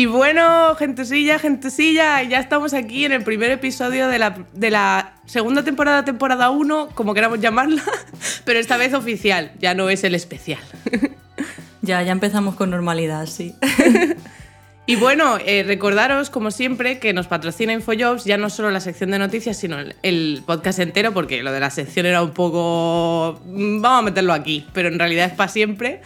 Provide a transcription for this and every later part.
Y bueno, gentecilla, gentecilla, ya estamos aquí en el primer episodio de la, de la segunda temporada, temporada 1, como queramos llamarla, pero esta vez oficial, ya no es el especial. Ya, ya empezamos con normalidad, sí. Y bueno, eh, recordaros, como siempre, que nos patrocina InfoJobs, ya no solo la sección de noticias, sino el, podcast entero, porque lo de la sección era un poco... mm, Vamos a meterlo aquí, pero en realidad es para siempre.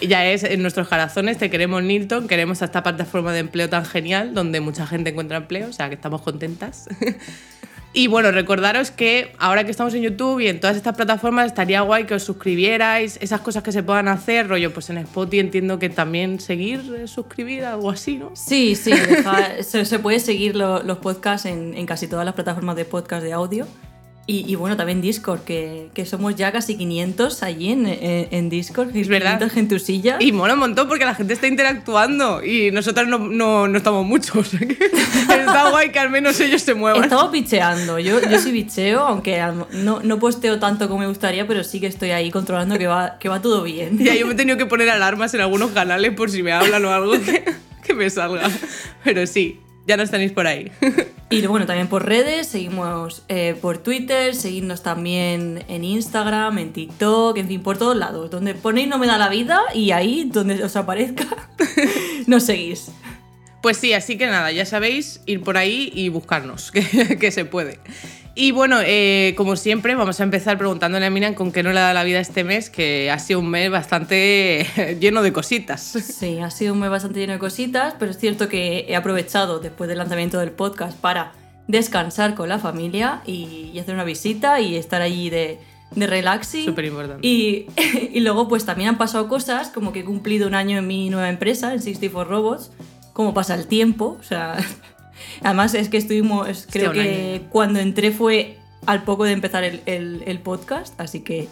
Ya es en nuestros corazones, te queremos Nilton, queremos esta plataforma de empleo tan genial, donde mucha gente encuentra empleo, o sea que estamos contentas. Y bueno, recordaros que ahora que estamos en YouTube y en todas estas plataformas estaría guay que os suscribierais, esas cosas que se puedan hacer, rollo, pues en Spotify entiendo que también seguir, eh, suscribir, algo así, ¿no? Sí, sí, se, se puede seguir lo- los podcasts en, en casi todas las plataformas de podcast de audio. Y, y bueno, también Discord, que, que somos ya casi 500 allí en, en- en Discord. Es verdad. 500 gentusilla. Y mola un montón porque la gente está interactuando y nosotros no, no, no estamos muchos. o sea que está guay que al menos ellos se muevan. Estamos bicheando. Yo, yo sí bicheo, aunque no, no posteo tanto como me gustaría, pero sí que estoy ahí controlando que va, que va todo bien. Ya yo me he tenido que poner alarmas en algunos canales por si me hablan o algo que, que me salga. Pero sí, ya nos tenéis por ahí. Y bueno, también por redes, seguimos eh, por Twitter, seguidnos también en Instagram, en TikTok, en fin, por todos lados. Donde ponéis no me da la vida y ahí, donde os aparezca, nos seguís. Pues sí, así que nada, ya sabéis, ir por ahí y buscarnos, que, que se puede. Y bueno, eh, como siempre, vamos a empezar preguntándole a Miriam con qué no le da la vida este mes, que ha sido un mes bastante lleno de cositas. Sí, ha sido un mes bastante lleno de cositas, pero es cierto que he aprovechado después del lanzamiento del podcast para descansar con la familia y, y hacer una visita y estar allí de, de relaxing. Súper importante. Y, y luego pues también han pasado cosas, como que he cumplido un año en mi nueva empresa, en 64 Robots, como pasa el tiempo, o sea, además es que estuvimos, creo un que cuando entré fue al poco de empezar el, el- el podcast, así que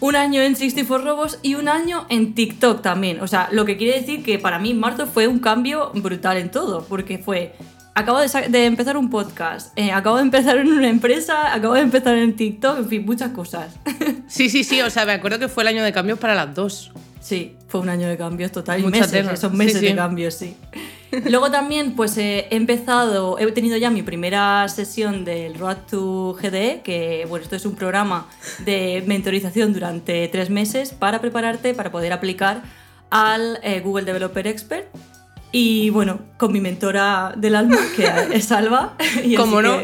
un año en 64 Robots y un año en TikTok también, o sea, lo que quiere decir que para mí marzo fue un cambio brutal en todo, porque fue... Acabo de, de empezar un podcast, eh, acabo de empezar en una empresa, acabo de empezar en TikTok, en fin, muchas cosas. Sí, sí, sí, o sea, me acuerdo que fue el año de cambios para las dos. Sí, fue un año de cambios total. Y meses, esos Sí, meses sí. de cambios, sí. Luego también, pues he empezado, he tenido ya mi primera sesión del Road to GDE, que bueno, esto es un programa de mentorización durante tres meses para prepararte para poder aplicar al eh, Google Developer Expert. Y bueno, con mi mentora del alma, que es Alba. Y ¿Cómo no?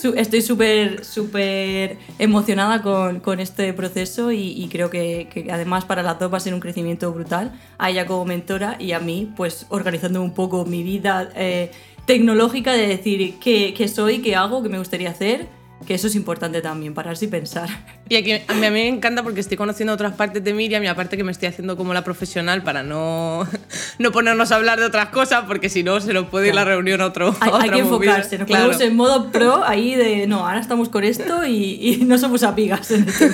su- estoy súper, súper emocionada con, con este proceso y, y creo que, que además para las dos va a ser un crecimiento brutal. A ella como mentora y a mí, pues organizando un poco mi vida eh, tecnológica de decir qué, qué soy, qué hago, qué me gustaría hacer, que eso es importante también, pararse y pensar. Y aquí, a, mí, a mí me encanta porque estoy conociendo otras partes de Miriam y aparte que me estoy haciendo como la profesional para no, no ponernos a hablar de otras cosas porque si no se nos puede ir la reunión a otro. Hay, a hay otra que enfocarse, nos Claro. en modo pro ahí de no, ahora estamos con esto y, y no somos amigas en esto.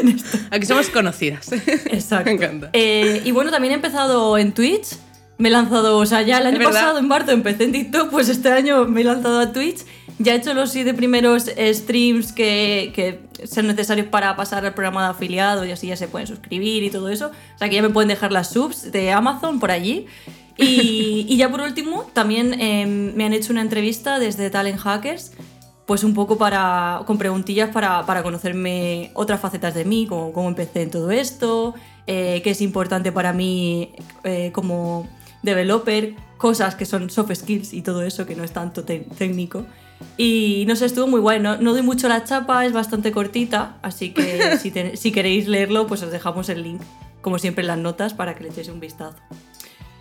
en esto. Aquí somos conocidas. Exacto. Me encanta. Eh, y bueno, también he empezado en Twitch. Me he lanzado, o sea, ya el año pasado, en marzo, empecé en TikTok, pues este año me he lanzado a Twitch. Ya he hecho los siete primeros eh, streams que, que son necesarios para pasar al programa de afiliado y así ya se pueden suscribir y todo eso. O sea, que ya me pueden dejar las subs de Amazon por allí. Y, y ya por último, también eh, me han hecho una entrevista desde Talent Hackers pues un poco para, con preguntillas para, para conocerme otras facetas de mí, como cómo empecé en todo esto, eh, qué es importante para mí eh, como developer, cosas que son soft skills y todo eso, que no es tanto técnico. Y no sé, estuvo muy guay, no, no doy mucho la chapa, es bastante cortita, así que si, te- si queréis leerlo, pues os dejamos el link, como siempre en las notas, para que le echéis un vistazo.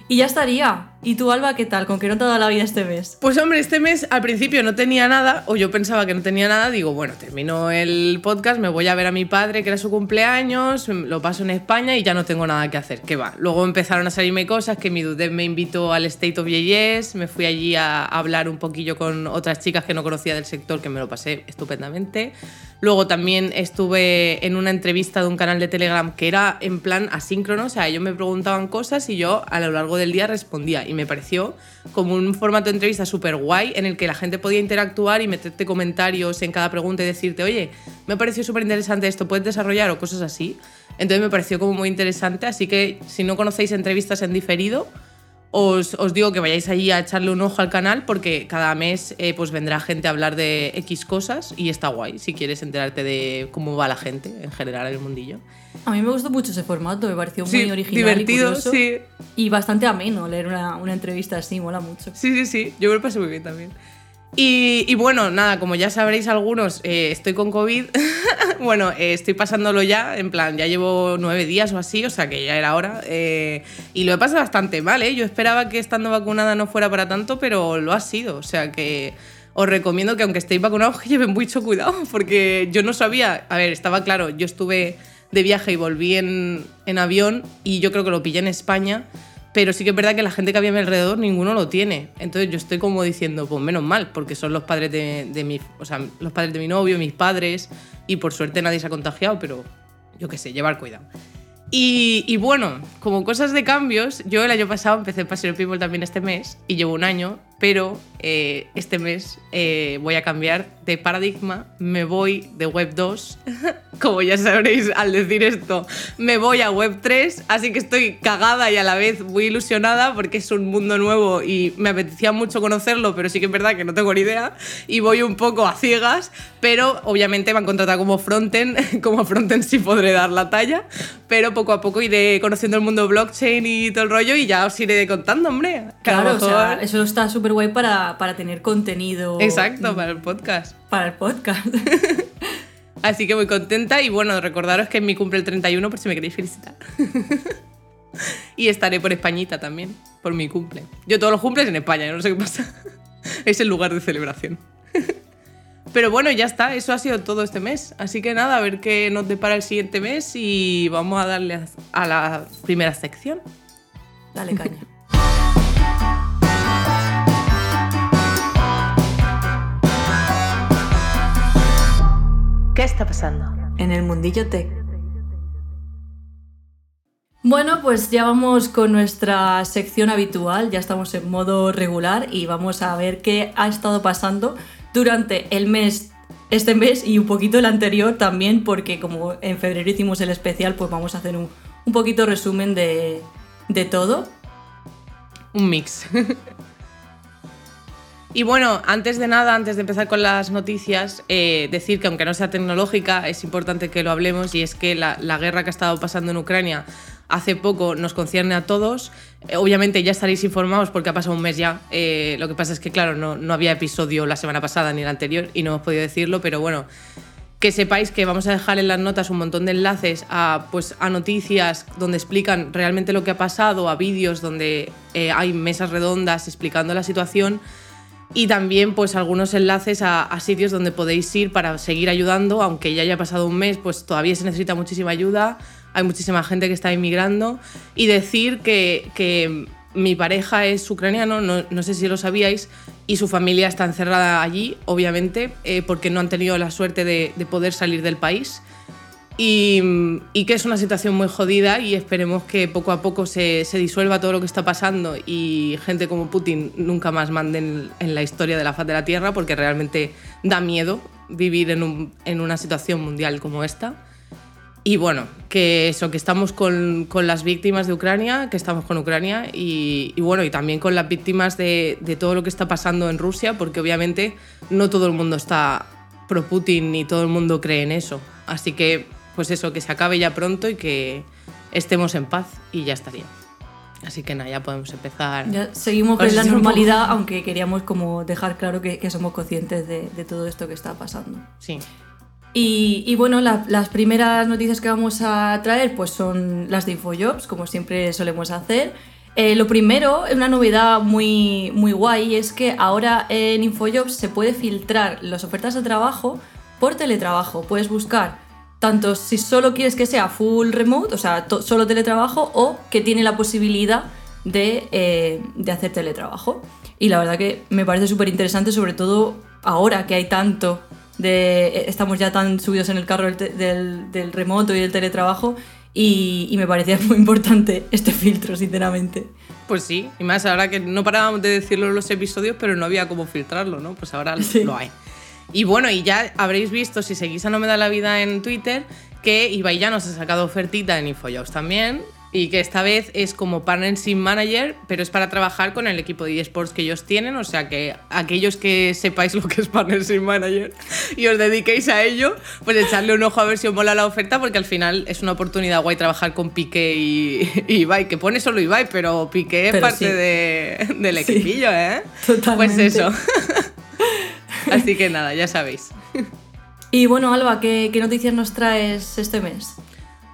Y ya estaría. ¿Y tú, Alba, qué tal? ¿Con qué no te ha dado la vida este mes? Pues hombre, este mes al principio no tenía nada, o yo pensaba que no tenía nada, digo, bueno, termino el podcast, me voy a ver a mi padre, que era su cumpleaños, lo paso en España y ya no tengo nada que hacer, ¿qué va? Luego empezaron a salirme cosas, que mi Dudet me invitó al State of Yeyes, me fui allí a hablar un poquillo con otras chicas que no conocía del sector, que me lo pasé estupendamente. Luego también estuve en una entrevista de un canal de Telegram que era en plan asíncrono, o sea, ellos me preguntaban cosas y yo a lo largo del día respondía. Y me pareció como un formato de entrevista súper guay en el que la gente podía interactuar y meterte comentarios en cada pregunta y decirte, oye, me ha parecido súper interesante esto, ¿puedes desarrollar? o cosas así. Entonces me pareció como muy interesante, así que si no conocéis entrevistas en diferido, os, digo que vayáis allí a echarle un ojo al canal porque cada mes eh, pues vendrá gente a hablar de X cosas y está guay si quieres enterarte de cómo va la gente en general en el mundillo. A mí me gustó mucho ese formato, me pareció muy original. Divertido, y sí. Y bastante ameno leer una, una entrevista así, mola mucho. Sí, sí, sí, yo me lo pasé muy bien también. Y, bueno, nada, como ya sabréis algunos, eh, estoy con COVID. bueno, eh, estoy pasándolo ya, en plan, ya llevo nueve días o así, o sea que ya era hora. Eh, y lo he pasado bastante mal, ¿eh? Yo esperaba que estando vacunada no fuera para tanto, pero lo ha sido. O sea que os recomiendo que aunque estéis vacunados, que lleven mucho cuidado, porque yo no sabía, a ver, estaba claro, yo estuve de viaje y volví en, en avión y yo creo que lo pillé en España pero sí que es verdad que la gente que había a mi alrededor ninguno lo tiene. Entonces yo estoy como diciendo, pues menos mal, porque son los padres de, mi, o sea, los padres de mi novio, mis padres, y por suerte nadie se ha contagiado, pero yo qué sé, llevar cuidado. Y, bueno, como cosas de cambios, yo el año pasado empecé Paseo People también este mes y llevo un año, pero eh, este mes eh, voy a cambiar de paradigma, me voy de Web 2, como ya sabréis al decir esto, me voy a Web 3, así que estoy cagada y a la vez muy ilusionada porque es un mundo nuevo y me apetecía mucho conocerlo, pero sí que es verdad que no tengo ni idea y voy un poco a ciegas, pero obviamente me han contratado como frontend, como frontend sí podré dar la talla, pero poco a poco iré conociendo el mundo blockchain y todo el rollo y ya os iré contando, hombre. Claro, o sea, eso está súper guay para, para tener contenido. Exacto, para el podcast. Para el podcast. Así que muy contenta y bueno, recordaros que es mi cumple el 31 por si me queréis felicitar. y estaré por Españita también, por mi cumple. Yo todos los cumples en España, no sé qué pasa. es el lugar de celebración. Pero bueno, ya está, eso ha sido todo este mes. Así que nada, a ver qué nos depara el siguiente mes y vamos a darle a la primera sección. Dale caña. ¿Qué está pasando? En el mundillo tech. Bueno, pues ya vamos con nuestra sección habitual, ya estamos en modo regular y vamos a ver qué ha estado pasando durante el mes, este mes y un poquito el anterior también, porque como en febrero hicimos el especial, pues vamos a hacer un, un poquito resumen de, de todo. Un mix. Y bueno, antes de nada, antes de empezar con las noticias, eh, decir que aunque no sea tecnológica, es importante que lo hablemos y es que la, guerra que ha estado pasando en Ucrania hace poco nos concierne a todos. Eh, obviamente ya estaréis informados porque ha pasado un mes ya. Eh, lo que pasa es que, claro, no, no había episodio la semana pasada ni la anterior y no hemos podido decirlo, pero bueno, que sepáis que vamos a dejar en las notas un montón de enlaces a, pues, a noticias donde explican realmente lo que ha pasado, a vídeos donde hay mesas redondas explicando la situación y también pues algunos enlaces a, sitios donde podéis ir para seguir ayudando, aunque ya haya pasado un mes, pues todavía se necesita muchísima ayuda, hay muchísima gente que está inmigrando y decir que, mi pareja es ucraniano, no, sé si lo sabíais, y su familia está encerrada allí, obviamente, eh, porque no han tenido la suerte de poder salir del país. Y, que es una situación muy jodida y esperemos que poco a poco se, disuelva todo lo que está pasando y gente como Putin nunca más manden en la historia de la faz de la Tierra porque realmente da miedo vivir en, una situación mundial como esta. Y bueno, que eso, que estamos con, las víctimas de Ucrania, que estamos con Ucrania y, bueno, y también con las víctimas de, de todo lo que está pasando en Rusia porque obviamente no todo el mundo está pro Putin ni todo el mundo cree en eso. Así que pues eso, que se acabe ya pronto y que estemos en paz y ya estaría. Así que nada, ya podemos empezar. Ya seguimos con la normalidad, aunque queríamos como dejar claro que, somos conscientes de, todo esto que está pasando. Sí. Y, bueno, las primeras noticias que vamos a traer pues son las de InfoJobs, como siempre solemos hacer. Eh, lo primero, una novedad muy, muy guay, es que ahora en InfoJobs se puede filtrar las ofertas de trabajo por teletrabajo. Puedes buscar tanto si solo quieres que sea full remote, o sea, solo teletrabajo, o que tiene la posibilidad de, eh, de hacer teletrabajo. Y la verdad que me parece súper interesante, sobre todo ahora que hay tanto de. Eh, estamos ya tan subidos en el carro del, del, remoto y del teletrabajo. Y, me parecía muy importante este filtro, sinceramente. Pues sí, y más ahora que no parábamos de decirlo en los episodios, pero no había cómo filtrarlo, ¿no? Pues ahora lo hay. Y bueno, y ya habréis visto, si seguís a No Me Da La Vida en Twitter, que Ibai ya nos ha sacado ofertita en InfoJobs también y que esta vez es como Partnership Manager, pero es para trabajar con el equipo de eSports que ellos tienen, o sea que aquellos que sepáis lo que es Partnership Manager y os dediquéis a ello, pues echarle un ojo a ver si os mola la oferta, porque al final es una oportunidad guay trabajar con Piqué y, Ibai, que pone solo Ibai, pero Piqué es parte de, del equipillo, ¿eh? Totalmente. Pues eso. Así que nada, ya sabéis. Y bueno, Alba, ¿qué, ¿qué, noticias nos traes este mes?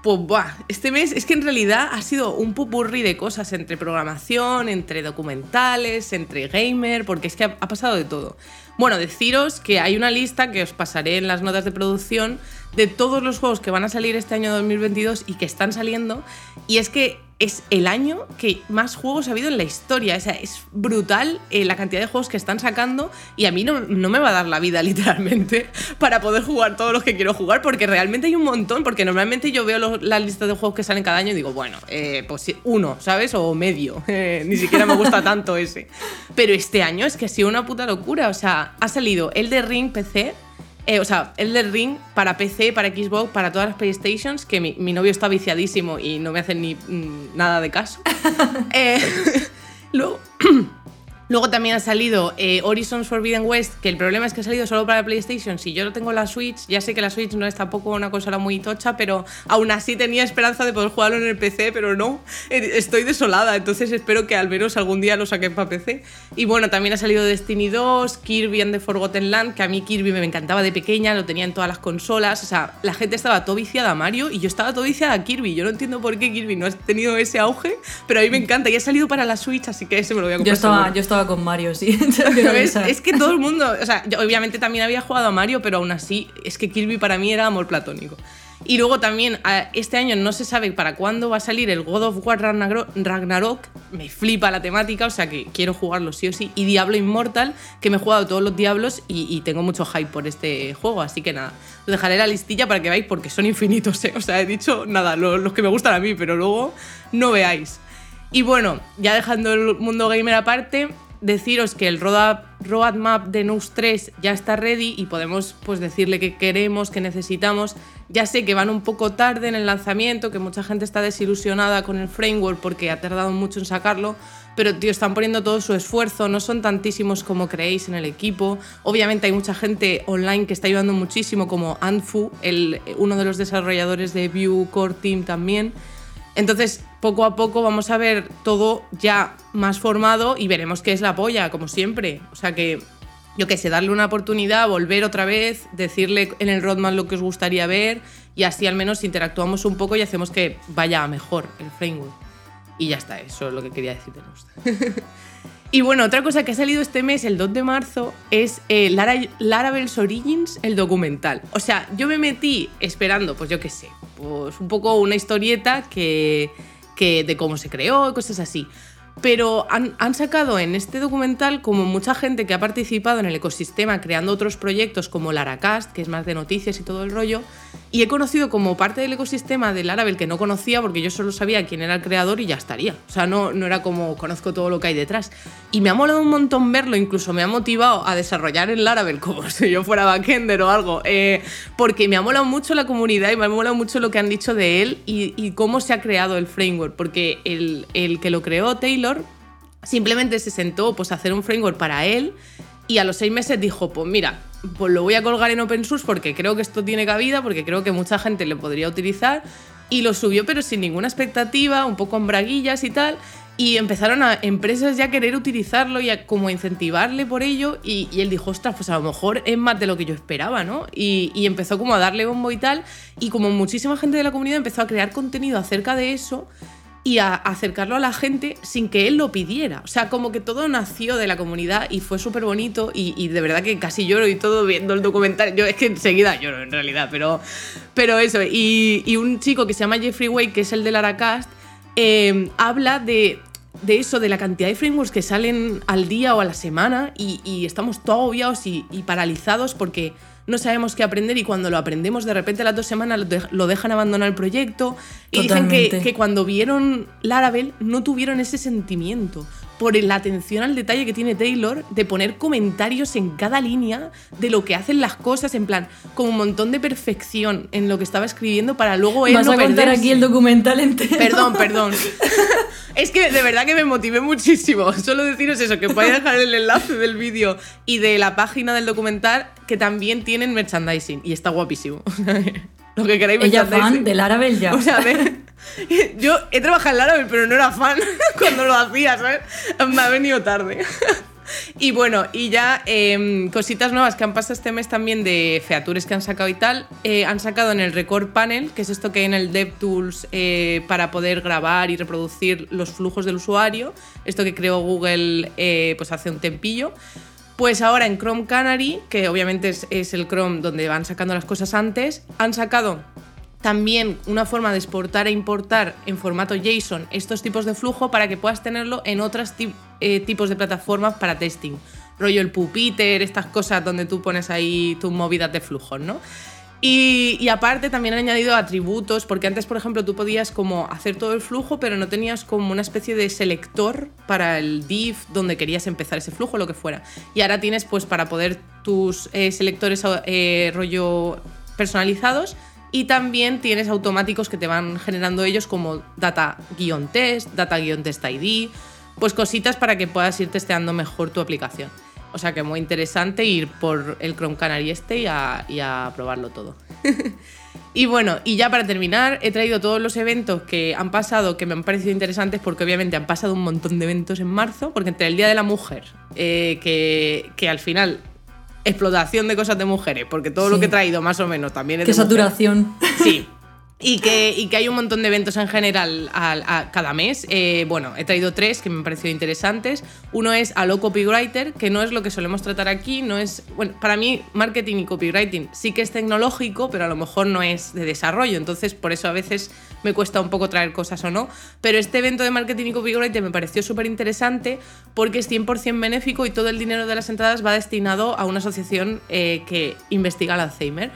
Pues buah, este mes es que en realidad ha sido un pupurri de cosas entre programación, entre documentales, entre gamer, porque es que ha, pasado de todo. Bueno, deciros que hay una lista que os pasaré en las notas de producción de todos los juegos que van a salir este año 2022 y que están saliendo. Y es que es el año que más juegos ha habido en la historia. O sea, es brutal eh, la cantidad de juegos que están sacando y a mí no, me va a dar la vida literalmente para poder jugar todos los que quiero jugar porque realmente hay un montón, porque normalmente yo veo las listas de juegos que salen cada año y digo, bueno, eh, pues uno, ¿sabes? O medio. Eh, ni siquiera me gusta tanto ese. Pero este año es que ha sido una puta locura. O sea, ha salido el de Ring PC, eh, o sea, Elder Ring para PC, para Xbox, para todas las PlayStations, que mi, novio está viciadísimo y no me hace ni mm, nada de caso. eh, luego, Luego también ha salido eh, Horizon Forbidden West, que el problema es que ha salido solo para PlayStation. Si yo lo tengo en la Switch, ya sé que la Switch no es tampoco una consola muy tocha, pero aún así tenía esperanza de poder jugarlo en el PC, pero no. Eh, estoy desolada, entonces espero que al menos algún día lo saquen para PC. Y bueno, también ha salido Destiny 2, Kirby and the Forgotten Land, que a mí Kirby me encantaba de pequeña, lo tenía en todas las consolas. O sea, la gente estaba todo viciada a Mario y yo estaba todo viciada a Kirby. Yo no entiendo por qué Kirby no ha tenido ese auge, pero a mí me encanta. Y ha salido para la Switch, así que ese me lo voy a comprar. Yo estaba, yo estaba con Mario, sí. es, que todo el mundo, o sea, yo obviamente también había jugado a Mario, pero aún así es que Kirby para mí era amor platónico. Y luego también este año no se sabe para cuándo va a salir el God of War Ragnarok. Me flipa la temática, o sea que quiero jugarlo sí o sí. Y Diablo Immortal, que me he jugado todos los Diablos y, tengo mucho hype por este juego. Así que nada, os dejaré la listilla para que veáis porque son infinitos. ¿eh? O sea, he dicho nada, los que me gustan a mí, pero luego no veáis. Y bueno, ya dejando el mundo gamer aparte, deciros que el roadmap de Nux 3 ya está ready y podemos pues, decirle que queremos, que necesitamos. Ya sé que van un poco tarde en el lanzamiento, que mucha gente está desilusionada con el framework porque ha tardado mucho en sacarlo, pero están poniendo todo su esfuerzo, no son tantísimos como creéis en el equipo. Obviamente hay mucha gente online que está ayudando muchísimo, como Anfu, el, uno de los desarrolladores de Vue Core Team también. Entonces, poco a poco vamos a ver todo ya más formado y veremos qué es la polla, como siempre. O sea que, yo qué sé, darle una oportunidad, volver otra vez, decirle en el roadmap lo que os gustaría ver y así al menos interactuamos un poco y hacemos que vaya mejor el framework. Y ya está, eso es lo que quería decirte. Y bueno, otra cosa que ha salido este mes, el 2 de marzo, es eh, Lara, Laravel's Origins, el documental. O sea, yo me metí esperando, pues yo qué sé, pues un poco una historieta que, que de cómo se creó y cosas así. Pero han, han, sacado en este documental como mucha gente que ha participado en el ecosistema creando otros proyectos como Laracast, que es más de noticias y todo el rollo, y he conocido como parte del ecosistema del Laravel que no conocía porque yo solo sabía quién era el creador y ya estaría. O sea, no, no era como conozco todo lo que hay detrás. Y me ha molado un montón verlo, incluso me ha motivado a desarrollar el Laravel como si yo fuera backender o algo, eh, porque me ha molado mucho la comunidad y me ha molado mucho lo que han dicho de él y, y cómo se ha creado el framework, porque el, el que lo creó Taylor simplemente se sentó pues, a hacer un framework para él y a los seis meses dijo, pues mira, pues lo voy a colgar en open source porque creo que esto tiene cabida, porque creo que mucha gente lo podría utilizar. Y lo subió pero sin ninguna expectativa, un poco en braguillas y tal. Y empezaron a empresas ya a querer utilizarlo y a como incentivarle por ello. Y, él dijo, ostras, pues a lo mejor es más de lo que yo esperaba, ¿no? Y, y empezó como a darle bombo y tal. Y como muchísima gente de la comunidad empezó a crear contenido acerca de eso, y a acercarlo a la gente sin que él lo pidiera. O sea, como que todo nació de la comunidad y fue súper bonito y, de verdad que casi lloro y todo viendo el documental. Yo es que enseguida lloro en realidad, pero, pero eso. Y, un chico que se llama Jeffrey Wake, que es el de Laracast, eh, habla de, de, eso, de la cantidad de frameworks que salen al día o a la semana y, estamos todos agobiados y, y paralizados porque no sabemos qué aprender y cuando lo aprendemos de repente a las dos semanas lo dejan abandonar el proyecto y dicen que, cuando vieron Laravel no tuvieron ese sentimiento por la atención al detalle que tiene Taylor de poner comentarios en cada línea de lo que hacen las cosas, en plan, con un montón de perfección en lo que estaba escribiendo para luego él ¿Vas a contar aquí el documental entero? Perdón, perdón. es que de verdad que me motivé muchísimo. Solo deciros eso, que voy a dejar el enlace del vídeo y de la página del documental que también tienen merchandising y está guapísimo. lo que queráis Ella fan del Laravel ya. O sea, yo he trabajado en Laravel, pero no era fan cuando lo hacía, ¿sabes? Me ha venido tarde. Y bueno, y ya em, cositas nuevas que han pasado este mes también de features que han sacado y tal. Eh, han sacado en el Record Panel, que es esto que hay en el DevTools eh, para poder grabar y reproducir los flujos del usuario. Esto que creó Google eh, pues hace un tempillo. Pues ahora en Chrome Canary, que obviamente es, el Chrome donde van sacando las cosas antes, han sacado también una forma de exportar e importar en formato JSON estos tipos de flujo para que puedas tenerlo en otros eh, tipos de plataformas para testing. Rollo el Pupiter, estas cosas donde tú pones ahí tus movidas de flujos, ¿no? Y, aparte también han añadido atributos, porque antes, por ejemplo, tú podías como hacer todo el flujo, pero no tenías como una especie de selector para el div donde querías empezar ese flujo, lo que fuera. Y ahora tienes, pues, para poder tus eh, selectores eh, rollo personalizados, y también tienes automáticos que te van generando ellos como data-test, data-test ID, pues cositas para que puedas ir testeando mejor tu aplicación. O sea que muy interesante ir por el Chrome Canary este y a, probarlo todo. y bueno, y ya para terminar, he traído todos los eventos que han pasado, que me han parecido interesantes, porque obviamente han pasado un montón de eventos en marzo, porque entre el Día de la Mujer, eh, que, que al final explotación de cosas de mujeres, porque todo lo que he traído más o menos también es Qué saturación. Sí. Y que, y que, hay un montón de eventos en general a, cada mes. Eh, bueno, he traído tres que me han parecido interesantes. Uno es Allo Copywriter, que no es lo que solemos tratar aquí. No es, bueno, para mí, marketing y copywriting sí que es tecnológico, pero a lo mejor no es de desarrollo. Entonces, por eso a veces me cuesta un poco traer cosas o no. Pero este evento de marketing y copywriting me pareció súper interesante porque es 100% benéfico y todo el dinero de las entradas va destinado a una asociación eh, que investiga el Alzheimer.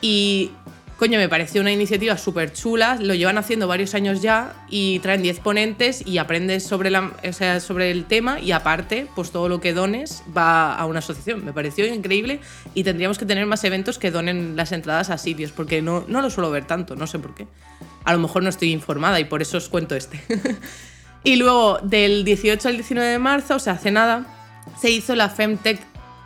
Y coño, me pareció una iniciativa súper chula, lo llevan haciendo varios años ya y traen 10 ponentes y aprendes sobre, la, sobre el tema y aparte, pues todo lo que dones va a una asociación. Me pareció increíble y tendríamos que tener más eventos que donen las entradas a sitios porque no, no lo suelo ver tanto, no sé por qué. A lo mejor no estoy informada y por eso os cuento este. y luego, del 18 al 19 de marzo, o sea, hace nada, se hizo la Femtech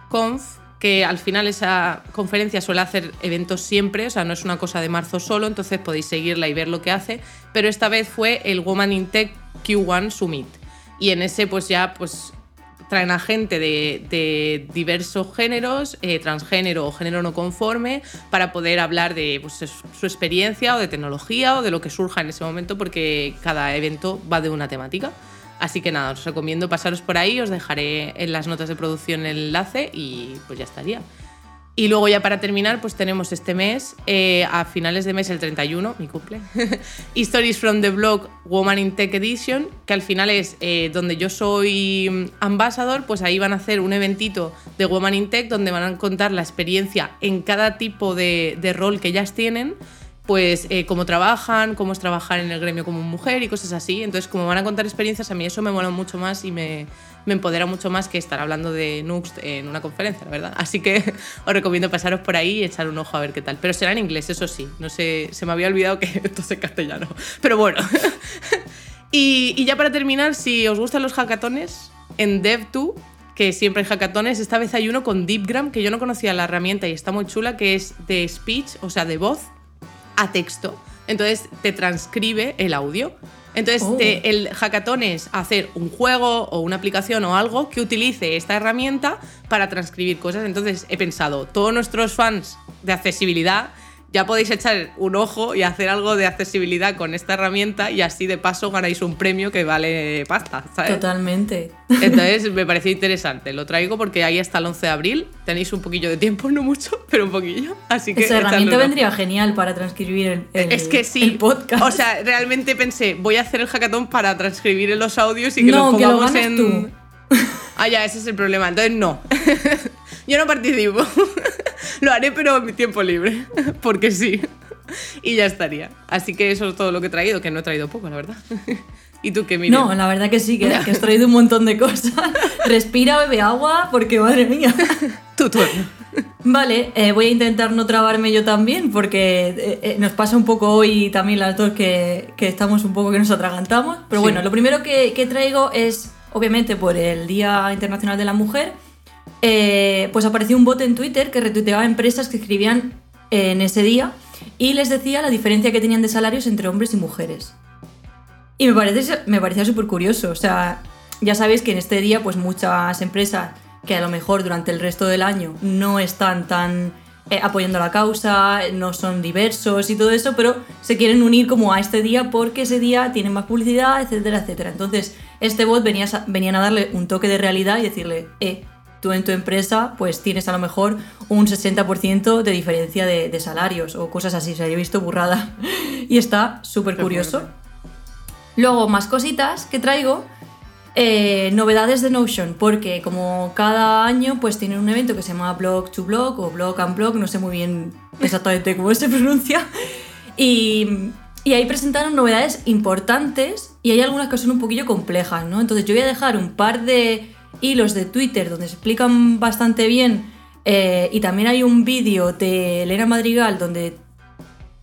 Conf que al final esa conferencia suele hacer eventos siempre, o sea, no es una cosa de marzo solo, entonces podéis seguirla y ver lo que hace, pero esta vez fue el Woman in Tech Q1 Summit. Y en ese pues ya pues traen a gente de, diversos géneros, eh, transgénero o género no conforme, para poder hablar de pues, su experiencia o de tecnología o de lo que surja en ese momento, porque cada evento va de una temática. Así que nada, os recomiendo pasaros por ahí, os dejaré en las notas de producción el enlace y pues ya estaría. Y luego ya para terminar, pues tenemos este mes, eh, a finales de mes, el 31, mi cumple, Stories from the Blog Woman in Tech Edition, que al final es eh, donde yo soy ambasador, pues ahí van a hacer un eventito de Woman in Tech donde van a contar la experiencia en cada tipo de, de rol que ellas tienen pues eh, cómo trabajan, cómo es trabajar en el gremio como mujer y cosas así. Entonces, como van a contar experiencias, a mí eso me mola mucho más y me, me empodera mucho más que estar hablando de Nuxt en una conferencia, la verdad. Así que os recomiendo pasaros por ahí y echar un ojo a ver qué tal. Pero será en inglés, eso sí. No sé, se me había olvidado que esto es en castellano. Pero bueno. y, y ya para terminar, si os gustan los hackatones, en Dev2 que siempre hay hackatones. Esta vez hay uno con Deepgram, que yo no conocía la herramienta y está muy chula, que es de speech, o sea, de voz a texto. Entonces te transcribe el audio. Entonces oh. el hackathon es hacer un juego o una aplicación o algo que utilice esta herramienta para transcribir cosas. Entonces he pensado, todos nuestros fans de accesibilidad ya podéis echar un ojo y hacer algo de accesibilidad con esta herramienta y así de paso ganáis un premio que vale pasta, ¿sabes? Totalmente. Entonces me pareció interesante. Lo traigo porque ahí hasta el 11 de abril tenéis un poquillo de tiempo, no mucho, pero un poquillo. Así que Esa herramienta vendría genial para transcribir el, el- Es que sí. el podcast. O sea, realmente pensé, voy a hacer el hackathon para transcribir los audios y que No, los que lo pongamos ganas en. tú. Ah, ya, ese es el problema. Entonces no. Yo no participo. lo haré, pero en mi tiempo libre. Porque sí. Y ya estaría. Así que eso es todo lo que he traído, que no he traído poco, la verdad. ¿Y tú qué miras? No, la verdad que sí, que, que has traído un montón de cosas. Respira, bebe agua, porque madre mía. Tu turno. Vale, eh, voy a intentar no trabarme yo también, porque eh, eh, nos pasa un poco hoy también las dos que, que estamos un poco que nos atragantamos. Pero Sí. bueno, lo primero que, que traigo es, obviamente, por el Día Internacional de la Mujer, eh, pues apareció un bot en Twitter que retuiteaba empresas que escribían en ese día y les decía la diferencia que tenían de salarios entre hombres y mujeres. Y me, parece, me parecía súper curioso. O sea, ya sabéis que en este día, pues muchas empresas que a lo mejor durante el resto del año no están tan eh, apoyando la causa, no son diversos y todo eso, pero se quieren unir como a este día porque ese día tienen más publicidad, etcétera, etcétera. Entonces, este bot venía, venían a darle un toque de realidad y decirle, eh, tú en tu empresa pues tienes a lo mejor un 60% de diferencia de, de salarios o cosas así. O sea, yo he visto burrada y está súper curioso. Luego, más cositas que traigo. eh, novedades de Notion, porque como cada año pues tienen un evento que se llama Blog to Blog o Blog and Blog, no sé muy bien exactamente cómo se pronuncia. Y, y ahí presentaron novedades importantes y hay algunas que son un poquillo complejas, ¿no? Entonces yo voy a dejar un par de hilos de Twitter donde se explican bastante bien eh, y también hay un vídeo de Elena Madrigal donde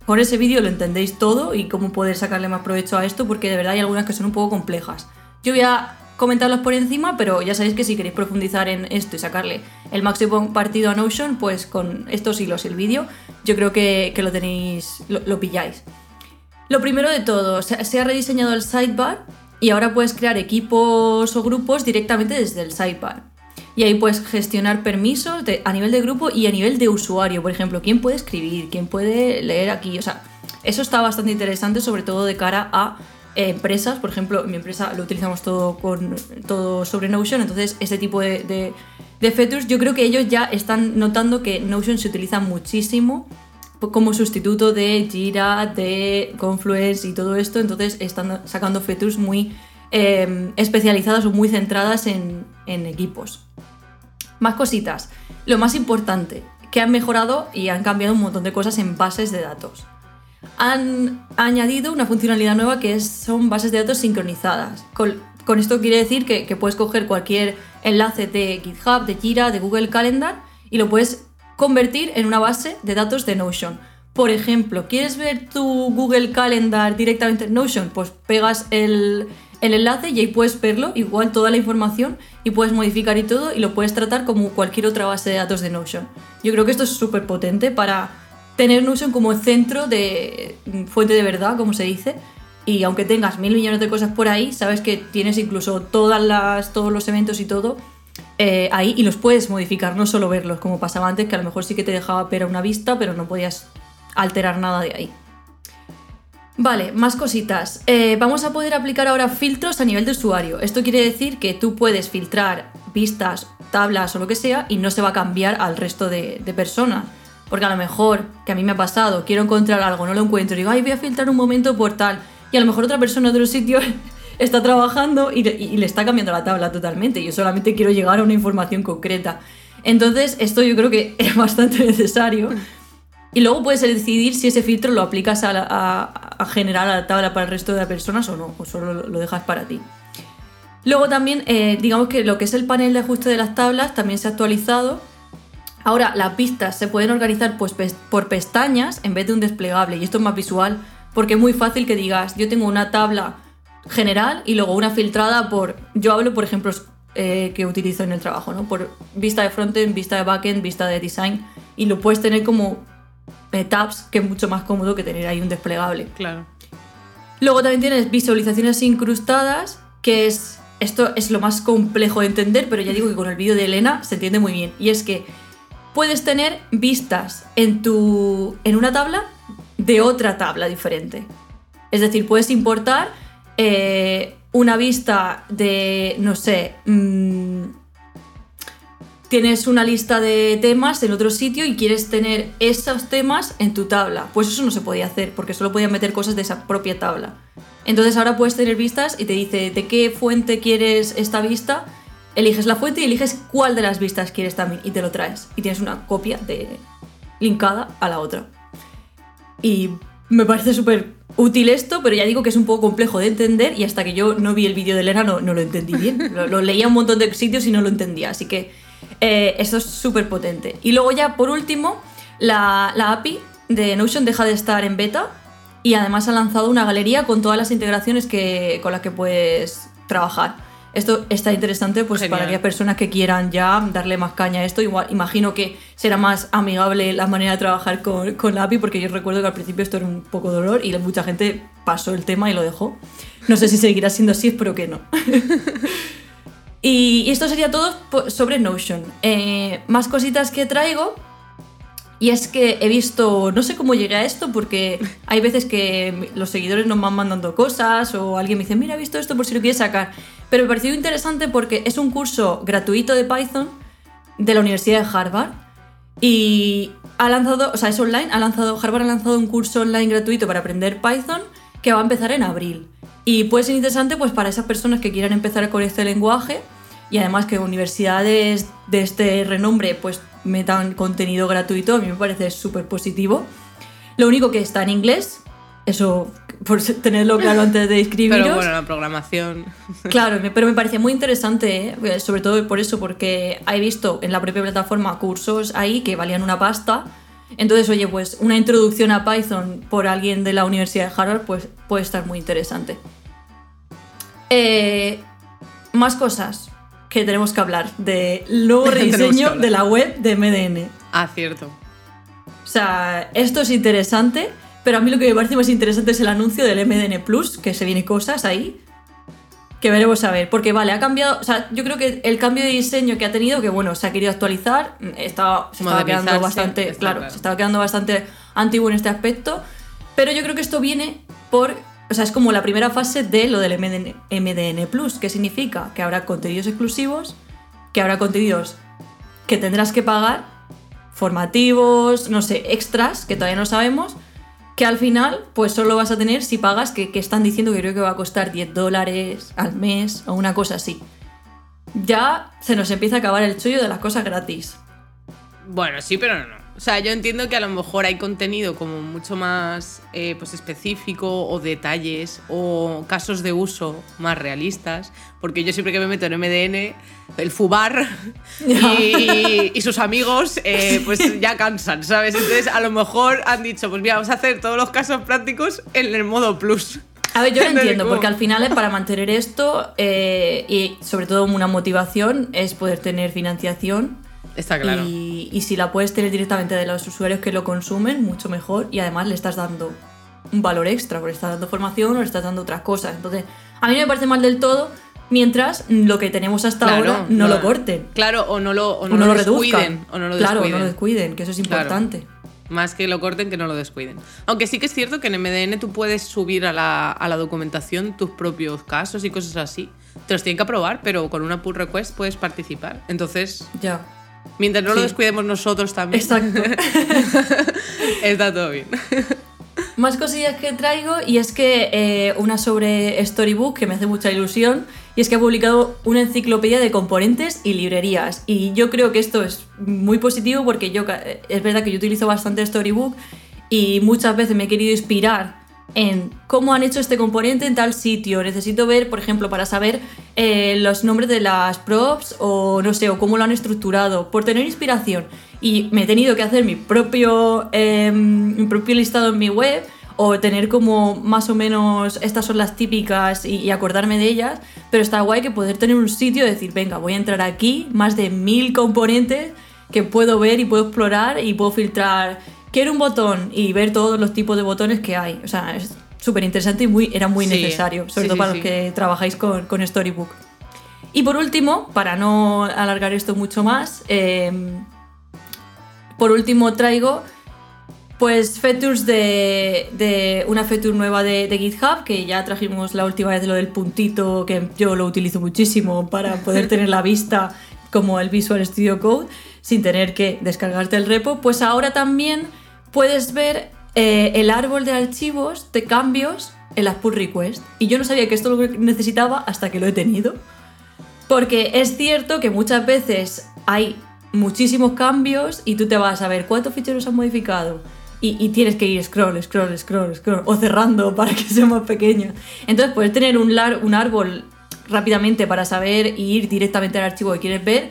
con ese vídeo lo entendéis todo y cómo poder sacarle más provecho a esto, porque de verdad hay algunas que son un poco complejas. Yo voy a comentarlas por encima, pero ya sabéis que si queréis profundizar en esto y sacarle el máximo partido a Notion, pues con estos hilos y el vídeo, yo creo que, que lo tenéis, lo, pilláis. Lo primero de todo, se ha rediseñado el sidebar y ahora puedes crear equipos o grupos directamente desde el sidebar. Y ahí puedes gestionar permisos de- a nivel de grupo y a nivel de usuario. Por ejemplo, quién puede escribir, quién puede leer aquí. O sea, eso está bastante interesante, sobre todo de cara a eh, empresas. Por ejemplo, en mi empresa lo utilizamos todo, con, todo sobre Notion. Entonces, este tipo de, de, de features, yo creo que ellos ya están notando que Notion se utiliza muchísimo como sustituto de Jira, de Confluence y todo esto, entonces están sacando features muy eh, especializadas o muy centradas en, equipos. Más cositas. Lo más importante, que han mejorado y han cambiado un montón de cosas en bases de datos. Han añadido una funcionalidad nueva que son bases de datos sincronizadas. Con, con esto quiere decir que, que puedes coger cualquier enlace de GitHub, de Jira, de Google Calendar y lo puedes convertir en una base de datos de Notion. Por ejemplo, ¿quieres ver tu Google Calendar directamente en Notion? Pues pegas el, el enlace y ahí puedes verlo, igual toda la información, y puedes modificar y todo, y lo puedes tratar como cualquier otra base de datos de Notion. Yo creo que esto es súper potente para tener Notion como centro de mm, fuente de verdad, como se dice, y aunque tengas mil millones de cosas por ahí, sabes que tienes incluso todas las, todos los eventos y todo eh, ahí y los puedes modificar, no solo verlos, como pasaba antes, que a lo mejor sí que te dejaba ver una vista, pero no podías alterar nada de ahí. Vale, más cositas. Eh, vamos a poder aplicar ahora filtros a nivel de usuario. Esto quiere decir que tú puedes filtrar vistas, tablas o lo que sea y no se va a cambiar al resto de, de personas. Porque a lo mejor, que a mí me ha pasado, quiero encontrar algo, no lo encuentro, y digo, ay, voy a filtrar un momento por tal. Y a lo mejor otra persona de otro sitio está trabajando y, le- está cambiando la tabla totalmente. Yo solamente quiero llegar a una información concreta. Entonces, esto yo creo que es bastante necesario. Y luego puedes decidir si ese filtro lo aplicas a, a- generar a la tabla para el resto de las personas o no, o solo lo- dejas para ti. Luego también, eh, digamos que lo que es el panel de ajuste de las tablas también se ha actualizado. Ahora las pistas se pueden organizar pues, por pestañas en vez de un desplegable y esto es más visual porque es muy fácil que digas yo tengo una tabla general y luego una filtrada por, yo hablo por ejemplos eh, que utilizo en el trabajo, ¿no? por vista de frontend, vista de backend, vista de design y lo puedes tener como eh, tabs que es mucho más cómodo que tener ahí un desplegable. Claro. Luego también tienes visualizaciones incrustadas, que es esto es lo más complejo de entender, pero ya digo que con el vídeo de Elena se entiende muy bien. Y es que puedes tener vistas en, tu, en una tabla de otra tabla diferente. Es decir, puedes importar eh, una vista de, no sé, mm, tienes una lista de temas en otro sitio y quieres tener esos temas en tu tabla. Pues eso no se podía hacer, porque solo podían meter cosas de esa propia tabla. Entonces ahora puedes tener vistas y te dice de qué fuente quieres esta vista, eliges la fuente y eliges cuál de las vistas quieres también y te lo traes. Y tienes una copia de linkada a la otra. Y me parece súper útil esto, pero ya digo que es un poco complejo de entender y hasta que yo no vi el vídeo de Elena no, no lo entendí bien. Lo, lo leía un montón de sitios y no lo entendía, así que eh, esto es súper potente. Y luego ya, por último, la, la API de Notion deja de estar en beta y además ha lanzado una galería con todas las integraciones que, con las que puedes trabajar. Esto está interesante pues Genial. para aquellas personas que quieran ya darle más caña a esto. Igual, imagino que será más amigable la manera de trabajar con, con la API, porque yo recuerdo que al principio esto era un poco dolor y mucha gente pasó el tema y lo dejó. No sé si seguirá siendo así, espero que no. y, y esto sería todo sobre Notion. Eh, más cositas que traigo. Y es que he visto, no sé cómo llegué a esto, porque hay veces que los seguidores nos van mandando cosas o alguien me dice, mira, he visto esto por si lo quieres sacar. Pero me pareció interesante porque es un curso gratuito de Python de la Universidad de Harvard y ha lanzado, o sea, es online, ha lanzado, Harvard ha lanzado un curso online gratuito para aprender Python que va a empezar en abril. Y puede ser interesante pues para esas personas que quieran empezar con este lenguaje y además que universidades de este renombre pues metan contenido gratuito, a mí me parece súper positivo. Lo único que está en inglés, eso por tenerlo claro antes de escribiros. Pero bueno, la programación. Claro, pero me parece muy interesante, ¿eh? sobre todo por eso, porque he visto en la propia plataforma cursos ahí que valían una pasta. Entonces, oye, pues una introducción a Python por alguien de la Universidad de Harvard pues, puede estar muy interesante. Eh, más cosas que tenemos que hablar del nuevo rediseño de la web de MDN. Ah, cierto. O sea, esto es interesante, pero a mí lo que me parece más interesante es el anuncio del MDN Plus, que se viene cosas ahí que veremos a ver. Porque vale, ha cambiado, o sea, yo creo que el cambio de diseño que ha tenido, que bueno, se ha querido actualizar, mm, estaba, se estaba quedando bastante, está claro, claro. se estaba quedando bastante antiguo en este aspecto, pero yo creo que esto viene por, o sea, es como la primera fase de lo del MDN, MDN Plus, que significa que habrá contenidos exclusivos, que habrá contenidos que tendrás que pagar, formativos, no sé, extras, que todavía no sabemos, que al final pues solo vas a tener si pagas, que, que están diciendo que creo que va a costar 10 dólares al mes o una cosa así. Ya se nos empieza a acabar el chollo de las cosas gratis. Bueno, sí, pero no. O sea, yo entiendo que a lo mejor hay contenido como mucho más eh, pues específico o detalles o casos de uso más realistas, porque yo siempre que me meto en MDN, el FUBAR y, y sus amigos eh, pues ya cansan, ¿sabes? Entonces a lo mejor han dicho, pues mira, vamos a hacer todos los casos prácticos en el modo plus. A ver, yo lo entiendo, porque al final es para mantener esto eh, y sobre todo una motivación es poder tener financiación Está claro. y, y si la puedes tener directamente de los usuarios que lo consumen, mucho mejor y además le estás dando un valor extra, porque le estás dando formación o le estás dando otras cosas. Entonces, a mí no me parece mal del todo mientras lo que tenemos hasta Claro, ahora no, lo corten. Claro, o no lo, o O no no, lo lo descuiden. O no lo claro, descuiden. no lo descuiden, que eso es Claro. importante. Más que lo corten, que no lo descuiden. Aunque sí que es cierto que en MDN tú puedes subir a la, a la documentación tus propios casos y cosas así. Te los tienen que aprobar, pero con una pull request puedes participar. Entonces, Ya. Mientras no lo descuidemos nosotros también, Exacto. está todo bien. Más cosillas que traigo y es que eh, una sobre Storybook que me hace mucha ilusión y es que ha publicado una enciclopedia de componentes y librerías y yo creo que esto es muy positivo porque yo es verdad que yo utilizo bastante Storybook y muchas veces me he querido inspirar en cómo han hecho este componente en tal sitio. Necesito ver, por ejemplo, para saber eh, los nombres de las props o no sé, o cómo lo han estructurado, por tener inspiración. Y me he tenido que hacer mi propio, eh, mi propio listado en mi web o tener como más o menos estas son las típicas y, y acordarme de ellas, pero está guay que poder tener un sitio y decir, venga, voy a entrar aquí, más de mil componentes que puedo ver y puedo explorar y puedo filtrar, quiero un botón y ver todos los tipos de botones que hay. O sea, es súper interesante y muy, era muy Sí, necesario, sobre sí, todo para los que trabajáis con, con Storybook. Y por último, para no alargar esto mucho más, eh, por último traigo pues features de, de una feature nueva de, de, GitHub, que ya trajimos la última vez lo del puntito, que yo lo utilizo muchísimo para poder tener la vista como el Visual Studio Code, sin tener que descargarte el repo. Pues ahora también puedes ver eh, el árbol de archivos de cambios en las pull request. Y yo no sabía que esto lo necesitaba hasta que lo he tenido. Porque es cierto que muchas veces hay muchísimos cambios y tú te vas a ver cuántos ficheros han modificado y, tienes que ir scroll, scroll, scroll, scroll o cerrando para que sea más pequeña. Entonces puedes tener un, un árbol rápidamente para saber y ir directamente al archivo que quieres ver,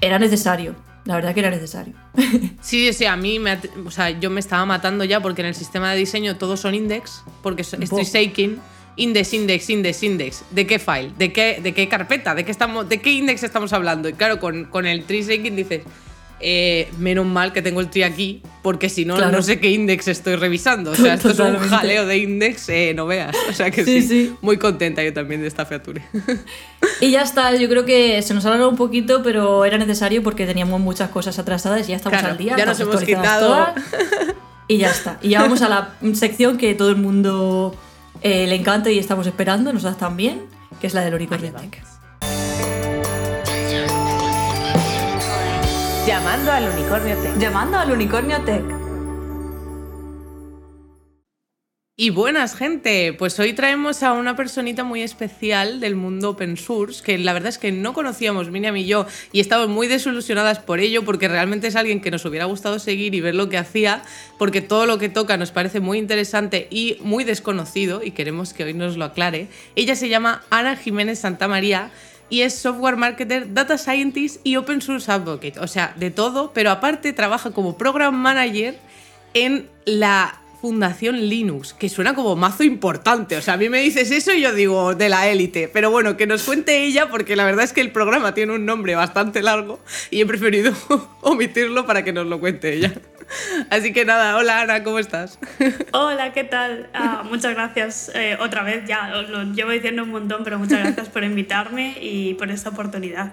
era necesario. La verdad que era necesario. Sí, sí, a mí me, o sea, yo me estaba matando ya porque en el sistema de diseño todos son index, porque estoy shaking index, index, index, index. ¿De qué file? ¿De qué, de qué carpeta? ¿De qué, estamos, ¿De qué index estamos hablando? Y claro, con, con el tree shaking dices, eh, menos mal que tengo el tree aquí, porque si no, no sé qué index estoy revisando. O sea, esto es un jaleo de index, eh, no veas. O sea que sí, muy contenta yo también de esta feature. Y ya está, yo creo que se nos ha alargado un poquito, pero era necesario porque teníamos muchas cosas atrasadas y ya estamos al día. Ya nos hemos quitado. y ya está. Y ya vamos a la sección que todo el mundo eh, le encanta y estamos esperando, nos da también, que es la del Unicornio Llamando al Unicornio Tech. Llamando al Unicornio Tech. Y buenas, gente. Pues hoy traemos a una personita muy especial del mundo open source, que la verdad es que no conocíamos, Miriam y yo, y estamos muy desilusionadas por ello, porque realmente es alguien que nos hubiera gustado seguir y ver lo que hacía, porque todo lo que toca nos parece muy interesante y muy desconocido, y queremos que hoy nos lo aclare. Ella se llama Ana Jiménez Santamaría y es software marketer, data scientist y open source advocate. O sea, de todo, pero aparte trabaja como program manager en la Fundación Linux, que suena como mazo importante. O sea, a mí me dices eso y yo digo de la élite. Pero bueno, que nos cuente ella, porque la verdad es que el programa tiene un nombre bastante largo y he preferido omitirlo para que nos lo cuente ella. Así que nada, hola Ana, ¿cómo estás? Hola, ¿qué tal? Ah, muchas gracias eh, otra vez, ya lo llevo diciendo un montón, pero muchas gracias por invitarme y por esta oportunidad.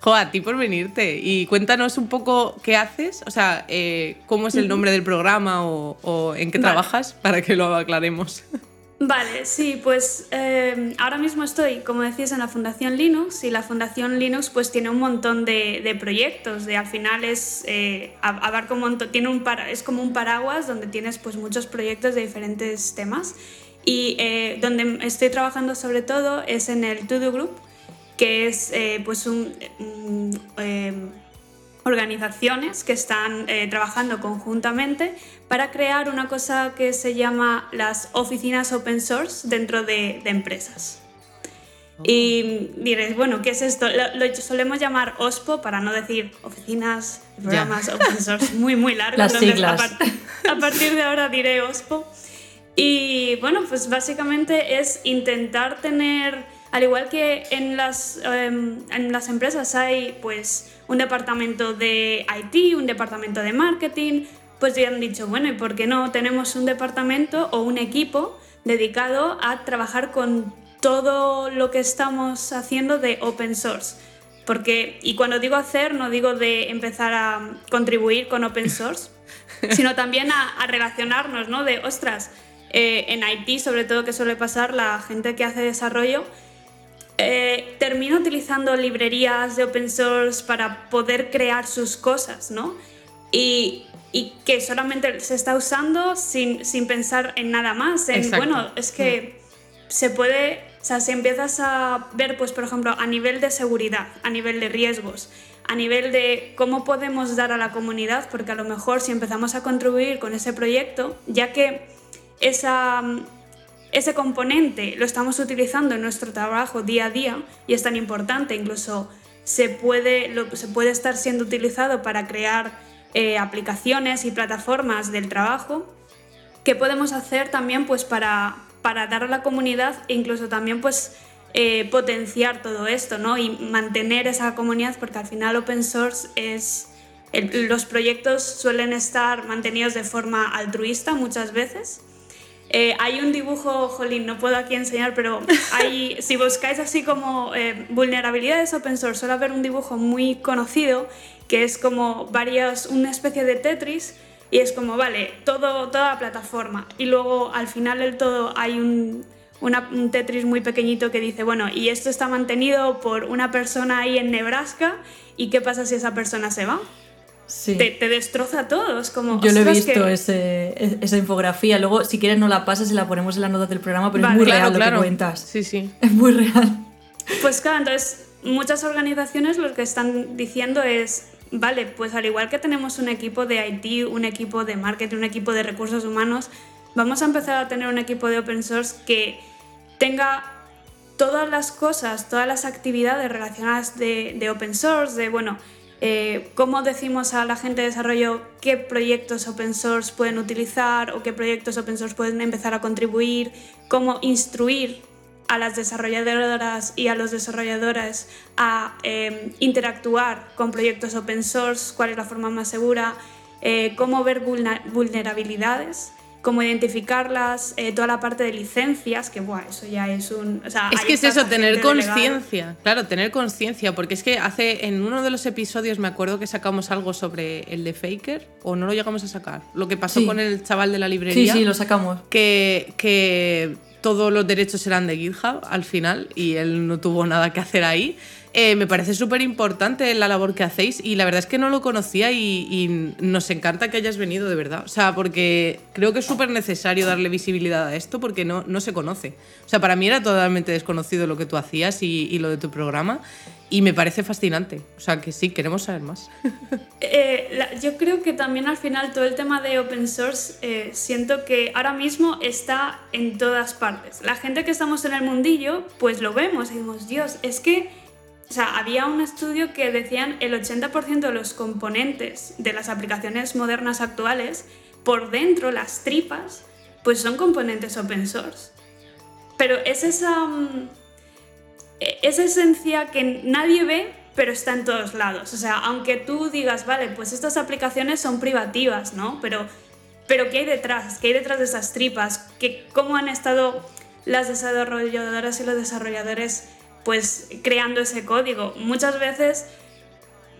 Jo, a ti por venirte. Y cuéntanos un poco qué haces, o sea, eh, cómo es el nombre del programa o, en qué trabajas para que lo aclaremos. Vale, sí, pues eh, ahora mismo estoy, como decís, en la Fundación Linux y la Fundación Linux pues tiene un montón de, proyectos, de al final es, eh, abarca un montón, tiene un para, es como un paraguas donde tienes pues muchos proyectos de diferentes temas y eh, donde estoy trabajando sobre todo es en el To Do Group, que es eh, pues un, organizaciones que están eh, trabajando conjuntamente para crear una cosa que se llama las oficinas open source dentro de, empresas. Y diréis, bueno, ¿qué es esto? Lo, solemos llamar OSPO para no decir oficinas, programas open source muy, muy largos. Las siglas. A, a, partir de ahora diré OSPO. Y bueno, pues básicamente es intentar tener al igual que en las, em, en las empresas hay pues, un departamento de IT, un departamento de marketing, pues ya han dicho, bueno, ¿y por qué no tenemos un departamento o un equipo dedicado a trabajar con todo lo que estamos haciendo de open source? Porque, y cuando digo hacer, no digo de empezar a contribuir con open source, sino también a, relacionarnos, ¿no? De, ostras, eh, en IT sobre todo que suele pasar, la gente que hace desarrollo eh, termina utilizando librerías de open source para poder crear sus cosas, ¿no? Y, que solamente se está usando sin, pensar en nada más. En, bueno, es que mm. se puede, o sea, si empiezas a ver, pues, por ejemplo, a nivel de seguridad, a nivel de riesgos, a nivel de cómo podemos dar a la comunidad, porque a lo mejor si empezamos a contribuir con ese proyecto, ya que esa ese componente lo estamos utilizando en nuestro trabajo día a día y es tan importante, incluso se puede, se puede estar siendo utilizado para crear eh, aplicaciones y plataformas del trabajo, ¿qué podemos hacer también pues, para, para dar a la comunidad e incluso también pues, eh, potenciar todo esto ¿no? y mantener esa comunidad? Porque al final open source es... los proyectos suelen estar mantenidos de forma altruista muchas veces Eh, hay un dibujo, jolín, no puedo aquí enseñar, pero hay, si buscáis así como eh, vulnerabilidades open source, suele haber un dibujo muy conocido que es como varias, una especie de Tetris y es como, vale, todo, toda la plataforma. Y luego al final del todo hay un, una- un Tetris muy pequeñito que dice, bueno, y esto está mantenido por una persona ahí en Nebraska y qué pasa si esa persona se va. Sí. Te, te destroza todo, es como... Yo lo he "Ostras, visto que- ese- e- esa infografía. Luego, si quieres, no la pasas y la ponemos en las notas del programa, pero Vale. es muy Claro, real lo claro. que cuentas. Sí, sí. Es muy real. Pues claro, entonces muchas organizaciones lo que están diciendo es, vale, pues al igual que tenemos un equipo de IT, un equipo de marketing, un equipo de recursos humanos, vamos a empezar a tener un equipo de open source que tenga todas las cosas, todas las actividades relacionadas de, de open source, de, bueno, eh, cómo decimos a la gente de desarrollo qué proyectos open source pueden utilizar o qué proyectos open source pueden empezar a contribuir, cómo instruir a las desarrolladoras y a los desarrolladores a eh, interactuar con proyectos open source, cuál es la forma más segura, eh, cómo ver vulnerabilidades, cómo identificarlas, eh, toda la parte de licencias, que buah, eso ya es un... o sea, Es que es eso, tener conciencia. Claro, tener conciencia, porque es que hace en uno de los episodios me acuerdo que sacamos algo sobre el de Faker, o no lo llegamos a sacar. Lo que pasó Sí. con el chaval de la Sí, librería. sí, lo sacamos. que, que todos los derechos eran de GitHub al final y él no tuvo nada que hacer ahí. Eh, me parece súper importante la labor que hacéis y la verdad es que no lo conocía y, nos encanta que hayas venido de verdad. O sea, porque creo que es súper necesario darle visibilidad a esto porque no, no se conoce. O sea, para mí era totalmente desconocido lo que tú hacías y, lo de tu programa y me parece fascinante. O sea, que sí, queremos saber más. Eh, yo creo que también al final todo el tema de open source eh, siento que ahora mismo está en todas partes. La gente que estamos en el mundillo, pues lo vemos y decimos, Dios, es que, o sea, había un estudio que decían el 80% de los componentes de las aplicaciones modernas actuales, por dentro, las tripas, pues son componentes open source. Pero es esa... mm, eh, esa esencia que nadie ve, pero está en todos lados. O sea, aunque tú digas, vale, pues estas aplicaciones son privativas, ¿no? Pero, pero ¿qué hay detrás? ¿Qué hay detrás de esas tripas? ¿Qué, ¿Cómo han estado las desarrolladoras y los desarrolladores pues creando ese código? Muchas veces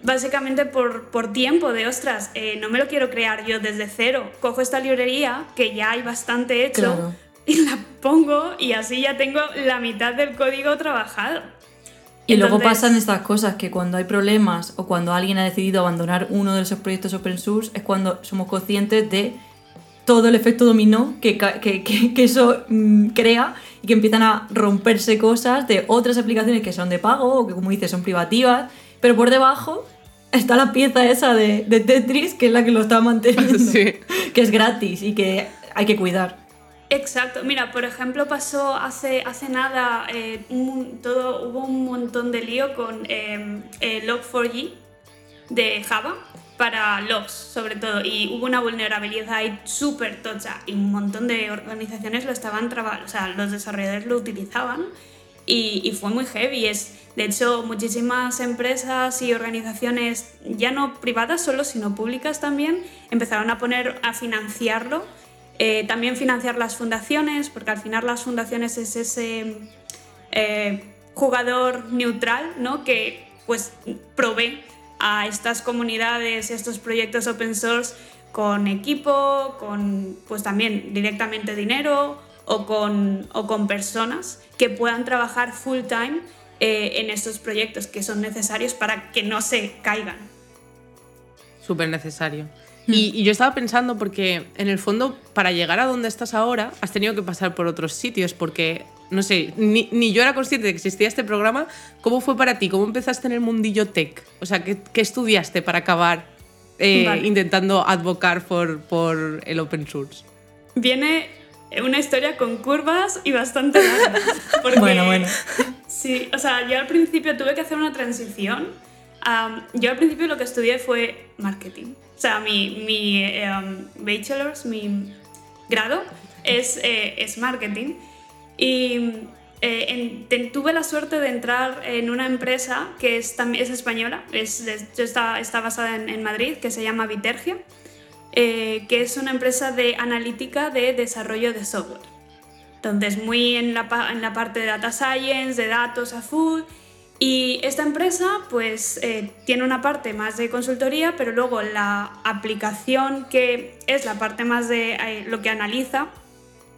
básicamente por, por tiempo de, ostras, eh, no me lo quiero crear yo desde cero. Cojo esta librería que ya hay bastante hecho Claro. y la pongo y así ya tengo la mitad del código trabajado. Y luego pasan estas cosas que cuando hay problemas o cuando alguien ha decidido abandonar uno de esos proyectos open source es cuando somos conscientes de todo el efecto dominó que, que- que eso mm, crea y que empiezan a romperse cosas de otras aplicaciones que son de pago o que como dices son privativas, pero por debajo está la pieza esa de, de Tetris que es la que lo está manteniendo, Sí. que es gratis y que hay que cuidar. Exacto, mira, por ejemplo, pasó hace, hace nada, eh, un- todo, hubo un montón de lío con eh, eh, Log4j de Java para logs, sobre todo, y hubo una vulnerabilidad ahí súper tocha y un montón de organizaciones lo estaban trabajando, o sea, los desarrolladores lo utilizaban y, y fue muy heavy. Es, de hecho, muchísimas empresas y organizaciones, ya no privadas solo, sino públicas también, empezaron a poner a financiarlo. Eh, también financiar las fundaciones, porque al final las fundaciones es ese eh, jugador neutral ¿no? que pues provee a estas comunidades y a estos proyectos open source con equipo, con pues también directamente dinero o con, o con personas que puedan trabajar full time eh, en estos proyectos que son necesarios para que no se caigan. Súper necesario. Y, y yo estaba pensando porque en el fondo para llegar a donde estás ahora has tenido que pasar por otros sitios porque, no sé, ni, ni yo era consciente de que existía este programa. ¿Cómo fue para ti? ¿Cómo empezaste en el mundillo tech? O sea, ¿qué, qué estudiaste para acabar eh, Vale. intentando advocar por, por el open source? Viene una historia con curvas y bastante larga. porque- Bueno, bueno. Sí, o sea, yo al principio tuve que hacer una transición. Yo al principio lo que estudié fue marketing. O sea, mi, mi um, bachelor's, mi grado, es, eh, es marketing. Y eh, en- tuve la suerte de entrar en una empresa que es, es española, es, está, está basada en, en Madrid, que se llama Vitergia. eh, que es una empresa de analítica de desarrollo de software. Entonces, muy en la, en la parte de data science, de datos a full. Y esta empresa, pues, eh, tiene una parte más de consultoría, pero luego la aplicación, que es la parte más de eh, lo que analiza,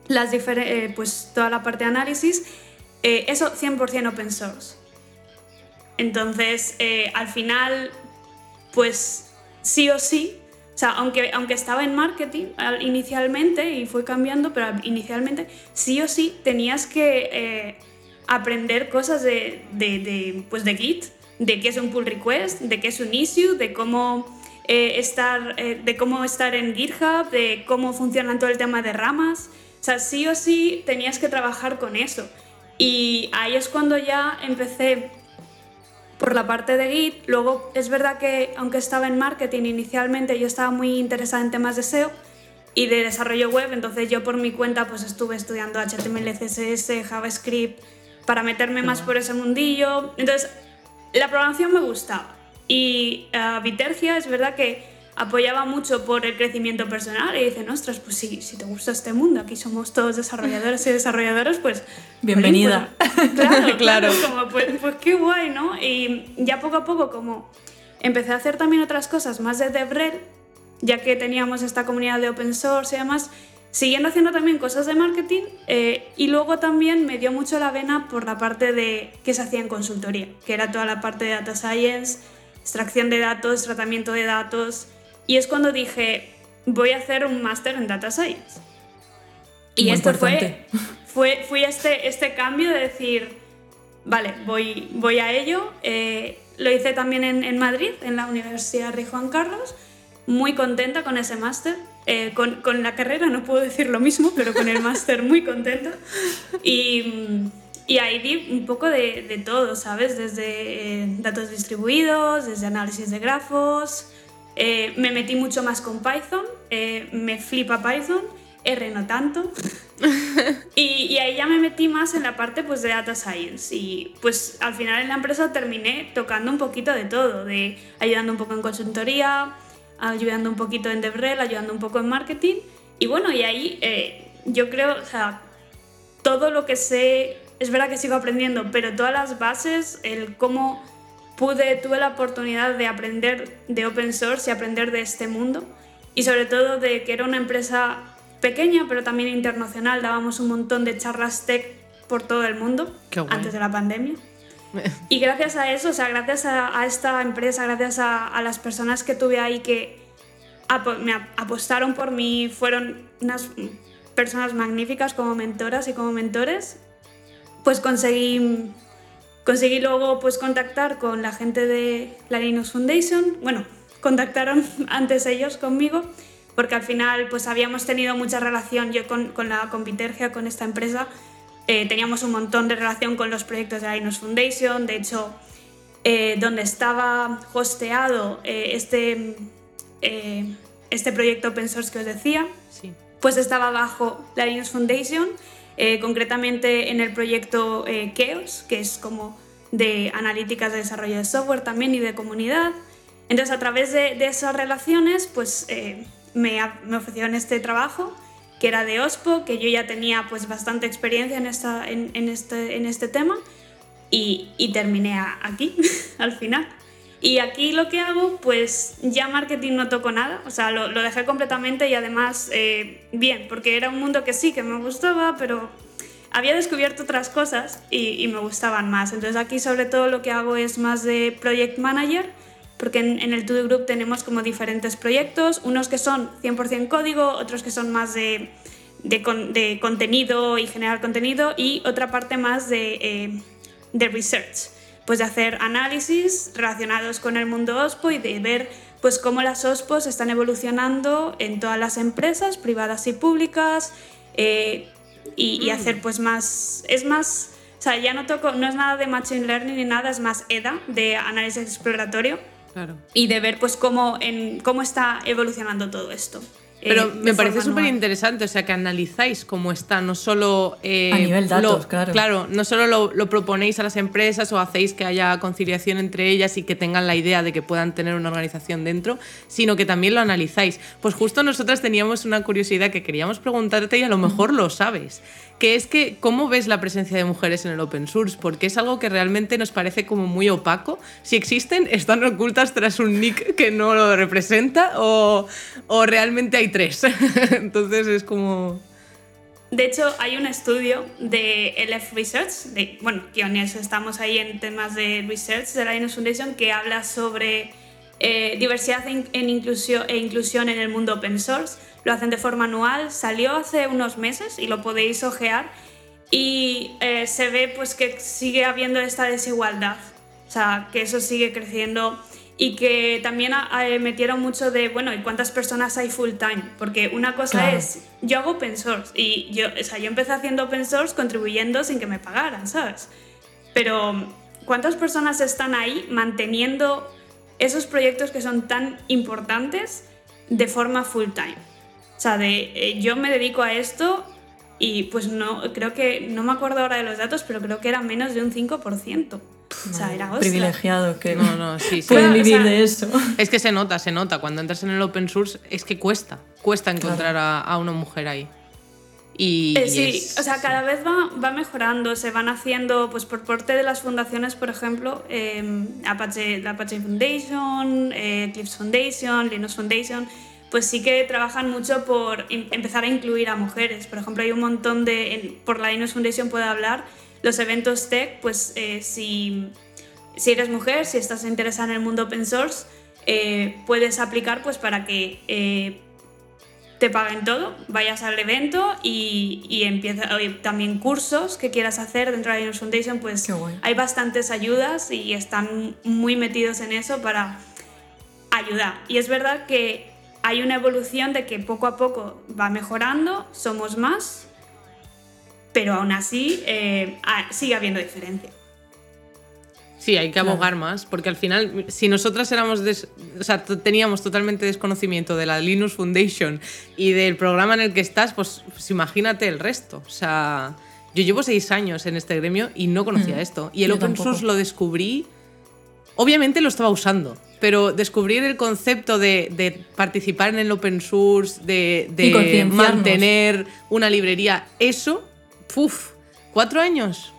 las eh, pues toda la parte de análisis, eh, eso 100% open source. Entonces, eh, al final, pues sí o sí, o sea, aunque, aunque estaba en marketing al- inicialmente y fue cambiando, pero al- inicialmente sí o sí tenías que eh, aprender cosas de, de, de, pues de Git, de qué es un pull request, de qué es un issue, de cómo, eh, estar, eh, de cómo estar en GitHub, de cómo funciona todo el tema de ramas. O sea, sí o sí tenías que trabajar con eso. Y ahí es cuando ya empecé por la parte de Git. Luego es verdad que aunque estaba en marketing inicialmente, yo estaba muy interesada en temas de SEO y de desarrollo web, entonces yo por mi cuenta pues estuve estudiando HTML, CSS, JavaScript para meterme más por ese mundillo. Entonces la programación me gustaba y uh, Vitergia es verdad que apoyaba mucho por el crecimiento personal y dicen, ostras, pues sí, si te gusta este mundo, aquí somos todos desarrolladores y desarrolladoras, pues... Bienvenida. pues, claro, Claro. claro. como, pues, pues qué guay, ¿no? Y ya poco a poco como empecé a hacer también otras cosas más de DevRel, ya que teníamos esta comunidad de open source y demás, siguiendo haciendo también cosas de marketing eh, y luego también me dio mucho la vena por la parte de que se hacía en consultoría, que era toda la parte de data science, extracción de datos, tratamiento de datos y es cuando dije voy a hacer un máster en data science. Y Muy esto importante. fue, fue, fui este, este cambio de decir, vale, voy, voy a ello. Eh, lo hice también en, en Madrid, en la Universidad Rey Juan Carlos, muy contenta con ese máster. Eh, con, con, la carrera no puedo decir lo mismo, pero con el máster muy contenta. Y, y, ahí di un poco de, de todo, ¿sabes? Desde eh, datos distribuidos, desde análisis de grafos. Eh, me metí mucho más con Python, eh, me flipa Python, R no tanto. y, y, ahí ya me metí más en la parte pues, de data science. Y pues al final en la empresa terminé tocando un poquito de todo, de ayudando un poco en consultoría, ayudando un poquito en DevRel, ayudando un poco en marketing. Y bueno, y ahí eh, yo creo, o sea, todo lo que sé, es verdad que sigo aprendiendo, pero todas las bases, el cómo pude, tuve la oportunidad de aprender de open source y aprender de este mundo. Y sobre todo de que era una empresa pequeña, pero también internacional. Dábamos un montón de charlas tech por todo el mundo antes de la pandemia. Y gracias a eso, o sea, gracias a, a esta empresa, gracias a, a, las personas que tuve ahí que ap me apostaron por mí, fueron unas personas magníficas como mentoras y como mentores, pues conseguí, conseguí luego pues contactar con la gente de la Linux Foundation. Bueno, contactaron antes ellos conmigo porque al final pues habíamos tenido mucha relación yo con, con la con Vitergia, con esta empresa, eh, teníamos un montón de relación con los proyectos de la Linux Foundation, de hecho eh, donde estaba hosteado eh, este, este proyecto open source que os decía, sí. pues estaba bajo la Linux Foundation, eh, concretamente en el proyecto Chaos, que es como de analíticas de desarrollo de software también y de comunidad. Entonces a través de, esas relaciones pues me, me ofrecieron este trabajo que era de OSPO, que yo ya tenía pues bastante experiencia en, esta, en, este, en este tema y, terminé aquí al final. Y aquí lo que hago, pues ya marketing no toco nada, o sea, lo, lo dejé completamente y además eh, bien, porque era un mundo que sí, que me gustaba, pero había descubierto otras cosas y, y me gustaban más. Entonces aquí sobre todo lo que hago es más de project manager, porque en, en el To Group tenemos como diferentes proyectos, unos que son 100% código, otros que son más de, de, con, de, contenido y generar contenido, y otra parte más de, eh, de research, pues de hacer análisis relacionados con el mundo OSPO y de ver pues cómo las OSPOs están evolucionando en todas las empresas, privadas y públicas, eh, y, y, hacer pues más... Es más... O sea, ya no toco, no es nada de Machine Learning ni nada, es más EDA, de análisis exploratorio. Claro. Y de ver pues cómo, en, cómo está evolucionando todo esto. Pero eh, me parece súper interesante, o sea, que analizáis cómo está, no solo... eh, A nivel datos, lo- claro. Claro, no solo lo, lo proponéis a las empresas o hacéis que haya conciliación entre ellas y que tengan la idea de que puedan tener una organización dentro, sino que también lo analizáis. Pues justo nosotras teníamos una curiosidad que queríamos preguntarte y a lo mejor lo sabes, que es que cómo ves la presencia de mujeres en el open source, porque es algo que realmente nos parece como muy opaco. Si existen, están ocultas tras un nick que no lo representa o, o realmente hay tres. Entonces es como... De hecho, hay un estudio de LF Research, de, bueno, quienes estamos ahí en temas de research de la Linux Foundation, que habla sobre eh, diversidad en, e inclusión en el mundo open source. Lo hacen de forma anual, salió hace unos meses y lo podéis ojear. Y eh, se ve pues, que sigue habiendo esta desigualdad, o sea, que eso sigue creciendo y que también a- metieron mucho de, bueno, ¿y cuántas personas hay full time? Porque una cosa Claro. es, yo hago open source y yo, o sea, yo empecé haciendo open source contribuyendo sin que me pagaran, ¿sabes? Pero ¿cuántas personas están ahí manteniendo esos proyectos que son tan importantes de forma full time? O sea, de eh, yo me dedico a esto y pues no, creo que, no me acuerdo ahora de los datos, pero creo que era menos de un 5%. O sea, era hostia. Privilegiado que No, no, sí, sí. pueden Claro, o vivir sea, de eso. Es que se nota, se nota. Cuando entras en el open source es que cuesta, cuesta encontrar a, a una mujer ahí. Y, Eh, y sí, es- o sea, cada vez va, va mejorando, se van haciendo, pues por parte de las fundaciones, por ejemplo, eh, Apache, la Apache Foundation, eh, Eclipse Foundation, Linux Foundation, pues sí que trabajan mucho por em- empezar a incluir a mujeres. Por ejemplo, hay un montón de, en- por la Linux Foundation puedo hablar, los eventos tech, pues eh, si, si eres mujer, si estás interesada en el mundo open source, eh, puedes aplicar pues para que te paguen todo, vayas al evento y, y empieza oye, también cursos que quieras hacer dentro de la Linux Foundation, pues hay bastantes ayudas y están muy metidos en eso para ayudar. Y es verdad que hay una evolución de que poco a poco va mejorando, somos más, pero aún así eh, ah, sigue habiendo diferencia. Sí, hay que Claro. abogar más, porque al final, si nosotras éramos des- o sea, teníamos totalmente desconocimiento de la Linux Foundation y del programa en el que estás, pues, pues imagínate el resto. O sea, yo llevo seis años en este gremio y no conocía Mm, esto. Y el yo open tampoco. source lo descubrí, obviamente lo estaba usando, pero descubrir el concepto de, de participar en el open source, de, de mantener una librería, eso, ¡puf! ¿Cuatro años?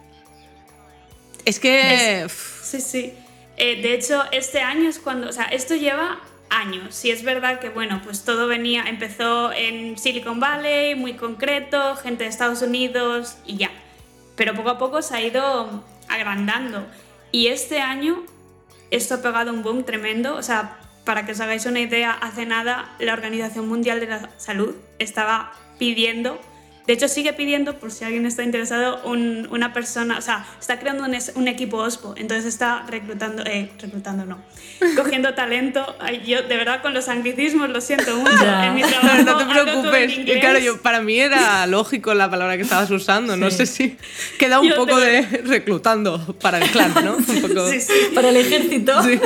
Es que... Es- Sí, sí. Eh, de hecho, este año es cuando, o sea, esto lleva años. Sí es verdad que, bueno, pues todo venía, empezó en Silicon Valley, muy concreto, gente de Estados Unidos y ya. Pero poco a poco se ha ido agrandando. Y este año esto ha pegado un boom tremendo. O sea, para que os hagáis una idea, hace nada la Organización Mundial de la Salud estaba pidiendo, de hecho sigue pidiendo, por si alguien está interesado, un- una persona, o sea, está creando un, equipo OSPO, entonces está reclutando, eh, reclutando no, cogiendo talento. Ay, yo de verdad con los anglicismos lo siento mucho. En mi trabajo no te en preocupes. Claro, yo, para mí era lógico la palabra que estabas usando. No sé si queda un Yo poco de de reclutando para el clan, ¿no? Un poco- Sí, sí. Para el ejército. Sí.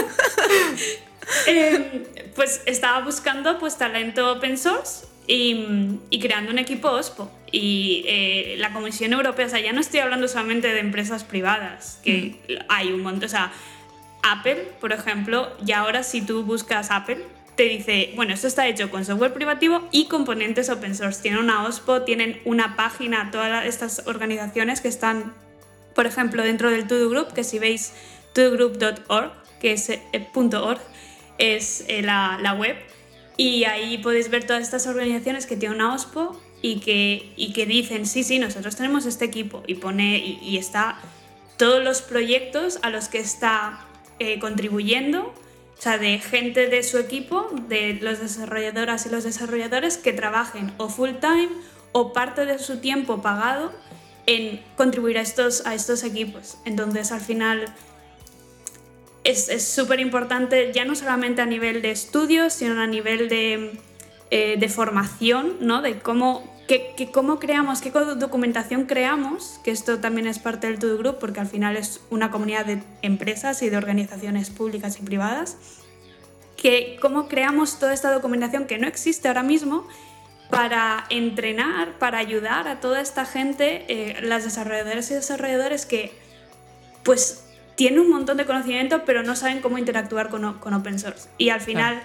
Eh, pues estaba buscando pues talento open source y, y creando un equipo OSPO. Y eh, la Comisión Europea, o sea, ya no estoy hablando solamente de empresas privadas, que hay un montón, o sea, Apple, por ejemplo, y ahora si tú buscas Apple, te dice, bueno, esto está hecho con software privativo y componentes open source. Tienen una OSPO, tienen una página, todas estas organizaciones que están, por ejemplo, dentro del To-Do Group, que si veis todogroup.org, que es eh, punto .org, es eh, la, la web, y ahí podéis ver todas estas organizaciones que tienen una OSPO y que, y que dicen, sí, sí, nosotros tenemos este equipo, y pone, y, está todos los proyectos a los que está eh, contribuyendo, o sea, de gente de su equipo, de los desarrolladoras y los desarrolladores que trabajen o full time o parte de su tiempo pagado en contribuir a estos, a estos equipos. Entonces, al final, es súper importante, ya no solamente a nivel de estudios, sino a nivel de, eh, de formación, ¿no? De cómo, qué, qué- cómo creamos, qué documentación creamos, que esto también es parte del To Do Group, porque al final es una comunidad de empresas y de organizaciones públicas y privadas, que cómo creamos toda esta documentación que no existe ahora mismo para entrenar, para ayudar a toda esta gente, eh, las desarrolladoras y desarrolladores que pues tienen un montón de conocimiento pero no saben cómo interactuar con, con open source. Y al final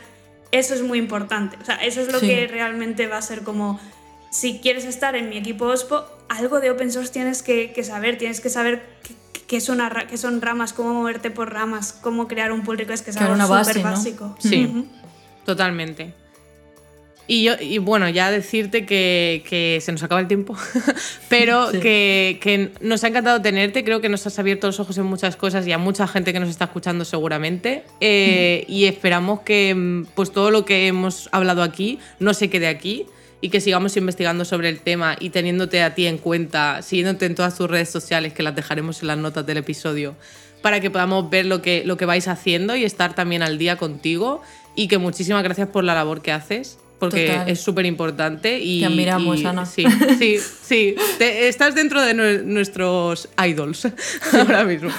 eso es muy importante. O sea, eso es lo Sí. que realmente va a ser como, si quieres estar en mi equipo OSPO, algo de open source tienes que, que saber, tienes que saber qué, son, qué son ramas, cómo moverte por ramas, cómo crear un pull request, que es Claro, algo súper ¿no? básico. Sí. Totalmente. Y, yo, y bueno, ya decirte que, que se nos acaba el tiempo, pero Sí. que, que nos ha encantado tenerte, creo que nos has abierto los ojos en muchas cosas y a mucha gente que nos está escuchando seguramente, Eh, y esperamos que mm, pues todo lo que hemos hablado aquí no se quede aquí y que sigamos investigando sobre el tema y teniéndote a ti en cuenta, siguiéndote en todas tus redes sociales, que las dejaremos en las notas del episodio, para que podamos ver lo que, lo que vais haciendo y estar también al día contigo. Y que muchísimas gracias por la labor que haces, porque Total. es súper importante. Y, Te admiramos, y- Ana. Sí, sí, sí. Te- estás dentro de nue- nuestros idols ahora mismo.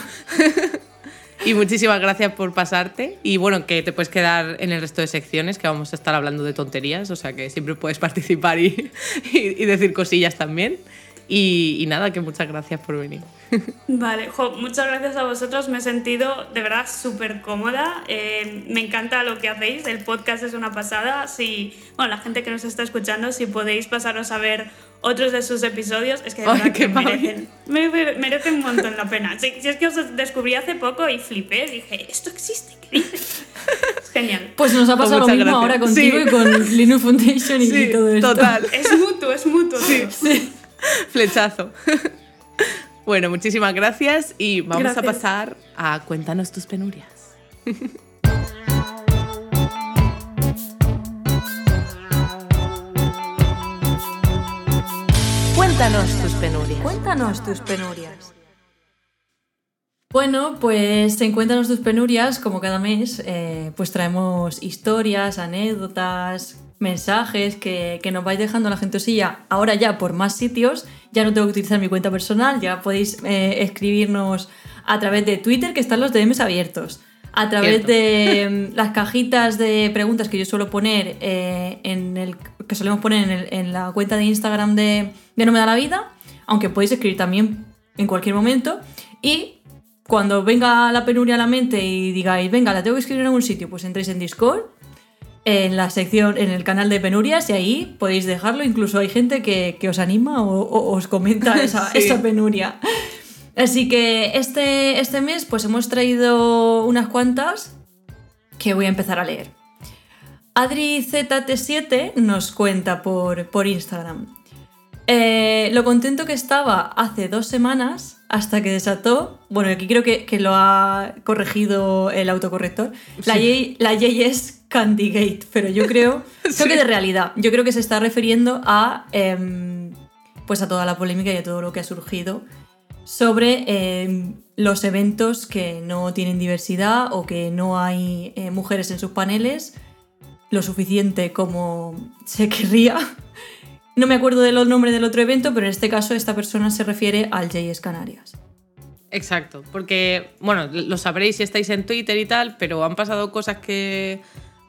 Y muchísimas gracias por pasarte. Y bueno, que te puedes quedar en el resto de secciones, que vamos a estar hablando de tonterías, o sea que siempre puedes participar y, y- y decir cosillas también. Y, y nada, que muchas gracias por venir. Vale, jo, muchas gracias a vosotros. Me he sentido de verdad súper cómoda. Eh, me encanta lo que hacéis. El podcast es una pasada. Si, bueno, la gente que nos está escuchando, si podéis pasaros a ver otros de sus episodios, es que de Ay, verdad qué que merecen, me- me- merecen un montón la pena. Si, si es que os descubrí hace poco y flipé, dije, ¿esto existe? ¿Qué dices? Es genial. Pues nos ha Pues pasado lo muchas mismo gracias. ahora contigo Sí. y con Linux Foundation y, y todo esto. total. Es mutuo, es mutuo. todo. Flechazo. Bueno, muchísimas gracias y vamos Gracias. a pasar a cuéntanos tus penurias. Cuéntanos tus penurias. Cuéntanos tus penurias. Bueno, pues en Cuéntanos tus penurias, como cada mes, eh, pues traemos historias, anécdotas, mensajes que, que nos vais dejando la gentosilla. Ahora ya por más sitios, ya no tengo que utilizar mi cuenta personal, ya podéis eh, escribirnos a través de Twitter, que están los DMs abiertos. A través Cierto. de mm, las cajitas de preguntas que yo suelo poner eh, en el que solemos poner en, el- en la cuenta de Instagram de, de No me da la vida, aunque podéis escribir también en cualquier momento. Y cuando venga la penuria a la mente y digáis, venga, la tengo que escribir en algún sitio, pues entréis en Discord, en la sección, en el canal de penurias, y ahí podéis dejarlo. Incluso hay gente que, que os anima o, o os comenta esa, Sí. esa penuria. Así que este, este mes pues hemos traído unas cuantas que voy a empezar a leer. AdriZT7 nos cuenta por, por Instagram. Eh, lo contento que estaba hace dos semanas hasta que desató, bueno, aquí creo que, que lo ha corregido el autocorrector, la, J, la JS Candygate, pero yo creo, creo que de realidad, yo creo que se está refiriendo a, em, pues a toda la polémica y a todo lo que ha surgido sobre em, los eventos que no tienen diversidad o que no hay eh, mujeres en sus paneles lo suficiente como se querría. No me acuerdo del nombre del otro evento, pero en este caso esta persona se refiere al JS Canarias. Exacto, porque, bueno, lo sabréis si estáis en Twitter y tal, pero han pasado cosas que,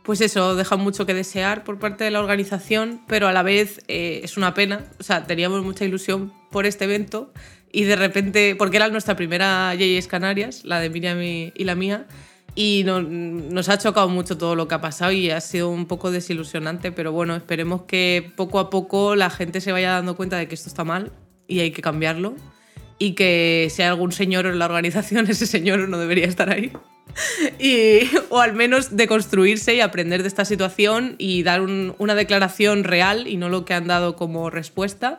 pues eso, dejan mucho que desear por parte de la organización, pero a la vez eh, es una pena. O sea, teníamos mucha ilusión por este evento y de repente, porque era nuestra primera JS Canarias, la de Miriam y, y la mía, y no- nos ha chocado mucho todo lo que ha pasado y ha sido un poco desilusionante, pero bueno, esperemos que poco a poco la gente se vaya dando cuenta de que esto está mal y hay que cambiarlo y que si hay algún señor en la organización, ese señor no debería estar ahí. Y, o al menos deconstruirse y aprender de esta situación y dar un- una declaración real y no lo que han dado como respuesta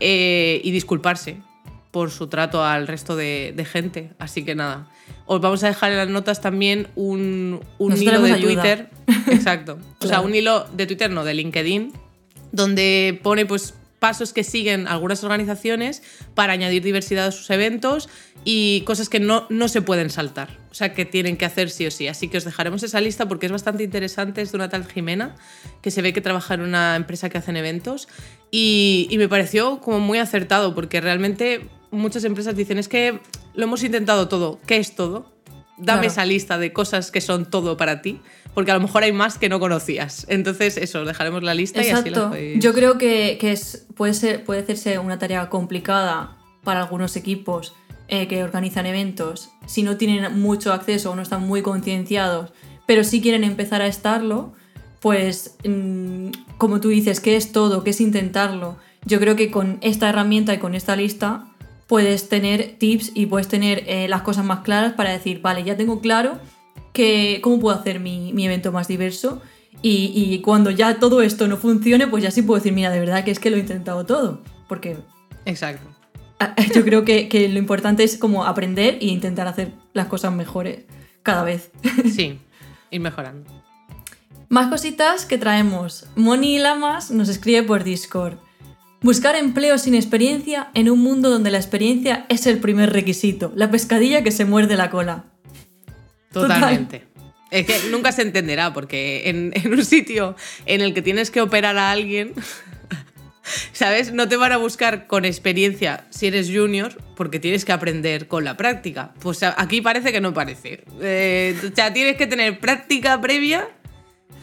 eh, y disculparse por su trato al resto de, de gente. Así que nada, os vamos a dejar en las notas también un, un Nos hilo de ayuda. Twitter. Exacto. O sea, un hilo de Twitter, no, de LinkedIn, donde pone pues pasos que siguen algunas organizaciones para añadir diversidad a sus eventos y cosas que no, no se pueden saltar, o sea, que tienen que hacer sí o sí. Así que os dejaremos esa lista porque es bastante interesante, es de una tal Jimena, que se ve que trabaja en una empresa que hacen eventos y, me pareció como muy acertado porque realmente muchas empresas dicen es que lo hemos intentado todo, ¿qué es todo? Dame Claro. esa lista de cosas que son todo para ti, porque a lo mejor hay más que no conocías. Entonces, eso, os dejaremos la lista y así Exacto. podéis... Yo creo que, que es, puede, ser, puede hacerse una tarea complicada para algunos equipos eh, que organizan eventos si no tienen mucho acceso o no están muy concienciados, pero sí quieren empezar a estarlo, pues mm, como tú dices, ¿qué es todo? ¿Qué es intentarlo? Yo creo que con esta herramienta y con esta lista puedes tener tips y puedes tener eh, las cosas más claras para decir, vale, ya tengo claro que, cómo puedo hacer mi, mi evento más diverso y, y cuando ya todo esto no funcione, pues ya sí puedo decir, mira, de verdad que es que lo he intentado todo. Porque Exacto. ah, yo creo que, que lo importante es como aprender e intentar hacer las cosas mejores cada vez. Sí, ir mejorando. Más cositas que traemos. Moni Lamas nos escribe por Discord. Buscar empleo sin experiencia en un mundo donde la experiencia es el primer requisito, la pescadilla que se muerde la cola. Total. Totalmente. Es que nunca se entenderá, porque en, un sitio en el que tienes que operar a alguien, ¿sabes? No te van a buscar con experiencia si eres junior, porque tienes que aprender con la práctica. Pues aquí parece que no parece. Eh, o sea, tienes que tener práctica previa,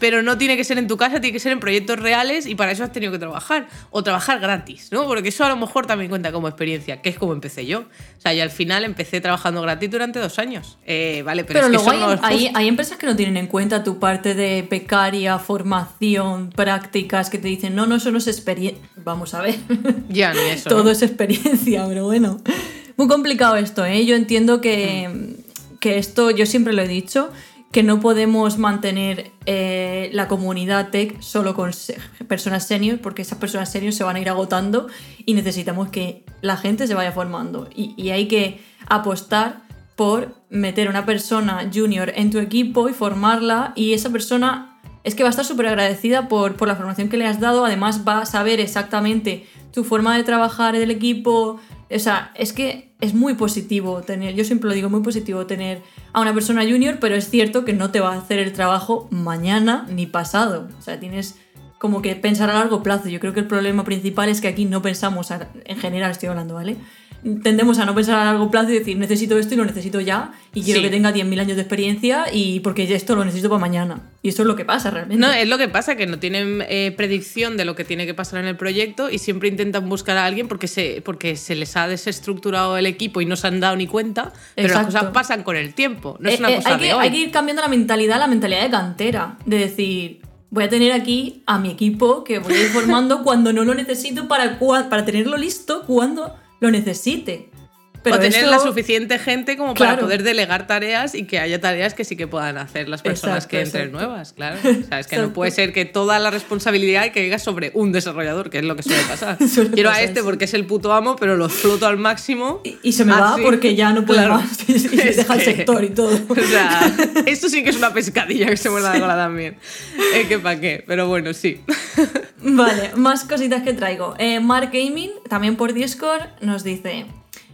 pero no tiene que ser en tu casa, tiene que ser en proyectos reales y para eso has tenido que trabajar. O trabajar gratis, ¿no? Porque eso a lo mejor también cuenta como experiencia, que es como empecé yo. O sea, y al final empecé trabajando gratis durante dos años. Eh, vale, pero, Pero, es que luego eso hay, no hay- empresas que no tienen en cuenta tu parte de becaria, formación, prácticas, que te dicen, no, no, eso no es experiencia. Vamos a ver. Ya, ni eso. Todo ¿no? es experiencia, pero bueno. Muy complicado esto, ¿eh? Yo entiendo que, Mm. que esto, yo siempre lo he dicho, que no podemos mantener eh, la comunidad tech solo con personas senior, porque esas personas senior se van a ir agotando y necesitamos que la gente se vaya formando. Y, hay que apostar por meter una persona junior en tu equipo y formarla y esa persona es que va a estar súper agradecida por, por la formación que le has dado, además va a saber exactamente tu forma de trabajar en el equipo, o sea, es que es muy positivo tener, yo siempre lo digo, muy positivo tener a una persona junior, pero es cierto que no te va a hacer el trabajo mañana ni pasado, o sea, tienes como que pensar a largo plazo. Yo creo que el problema principal es que aquí no pensamos, en general estoy hablando, ¿vale? Tendemos a no pensar a largo plazo y decir, necesito esto y lo necesito ya, y quiero Sí. que tenga 10.000 años de experiencia y porque esto lo necesito para mañana. Y eso es lo que pasa realmente. No, es lo que pasa, que no tienen eh, predicción de lo que tiene que pasar en el proyecto y siempre intentan buscar a alguien porque se, porque se les ha desestructurado el equipo y no se han dado ni cuenta, pero las cosas pasan con el tiempo, no es Eh, una eh, cosa hay, que, de hoy. hay que ir cambiando la mentalidad, la mentalidad de cantera. De decir, voy a tener aquí a mi equipo que voy a ir formando cuando no lo necesito para, para tenerlo listo cuando lo necesite. Pero o tener eso- la suficiente gente como para poder delegar tareas y que haya tareas que sí que puedan hacer las personas Exacto, que entren exacto. nuevas, claro. O sea, es que no puede ser que toda la responsabilidad caiga sobre un desarrollador, que es lo que suele pasar. Suele Quiero a este sí. porque es el puto amo, pero lo exploto al máximo. Y, y se me va Así. porque ya no puedo Claro. más. Y se deja el sector y todo. O sea, esto sí que es una pescadilla que se muerde la cola también. Eh, que pa' qué, pero bueno, sí. Vale, más cositas que traigo. Eh, Mark Gaming, también por Discord, nos dice: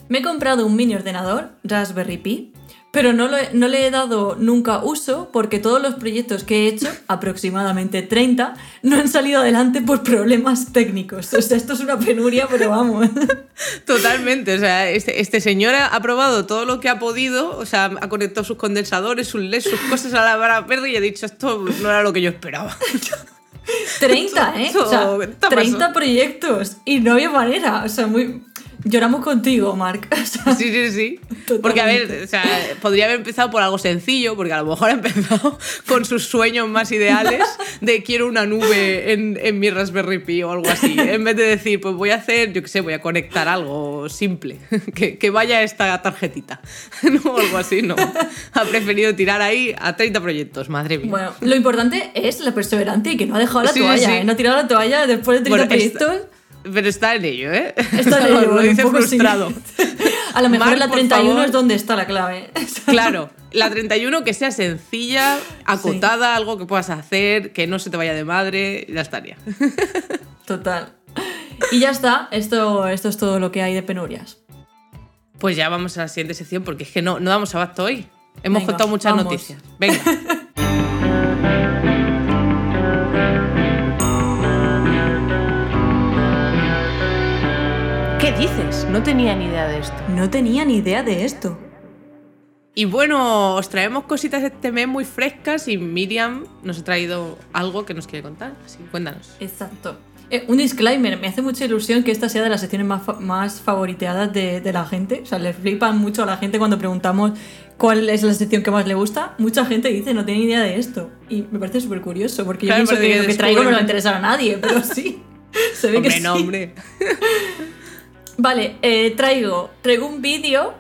Me he comprado un mini ordenador, Raspberry Pi, pero no, lo he- no le he dado nunca uso porque todos los proyectos que he hecho, aproximadamente 30, no han salido adelante por problemas técnicos. O sea, esto es una penuria, pero vamos. Totalmente, o sea, este, este señor ha probado todo lo que ha podido, o sea, ha conectado sus condensadores, sus LEDs, sus cosas a la Raspberry y ha dicho, esto no era lo que yo esperaba. 30, ¿eh? O sea, Esto- esto 30 pasó. proyectos y no había manera. O sea, muy. Lloramos contigo, Mark. O sea, Sí, sí, sí. Porque, a ver, Totalmente. o sea, podría haber empezado por algo sencillo, porque a lo mejor ha empezado con sus sueños más ideales de quiero una nube en, en mi Raspberry Pi o algo así. En vez de decir, pues voy a hacer, yo qué sé, voy a conectar algo simple, que, que vaya esta tarjetita. No, algo así, no. Ha preferido tirar ahí a 30 proyectos, madre mía. Bueno, lo importante es la perseverancia y que no ha dejado la Sí, toalla, sí. ¿eh? No ha tirado la toalla después de 30 Bueno, esta- proyectos. Pero está en ello, ¿eh? Está en ello, Lo bueno, un dice poco sí. frustrado. A lo mejor la por 31 favor. es donde está la clave. Claro, la 31 que sea sencilla, acotada, algo que puedas hacer, que no se te vaya de madre, ya estaría. Total. Y ya está, esto, esto es todo lo que hay de penurias. Pues ya vamos a la siguiente sección porque es que no, no damos abasto hoy. Hemos Venga, contado muchas vamos. noticias. Venga. Dices? No tenía ni idea de esto. No tenía ni idea de esto. Y bueno, os traemos cositas este mes muy frescas y Miriam nos ha traído algo que nos quiere contar. Así que cuéntanos. Exacto. Eh, un disclaimer, me hace mucha ilusión que esta sea de las secciones más, fa- más favoriteadas de, de la gente. O sea, le flipan mucho a la gente cuando preguntamos cuál es la sección que más le gusta. Mucha gente dice, no tiene idea de esto. Y me parece súper curioso, porque Claro, yo pienso porque que lo que traigo no le va a interesar a nadie, pero sí. Se ve que Hombre, no, sí. hombre. Vale, eh, traigo, traigo un vídeo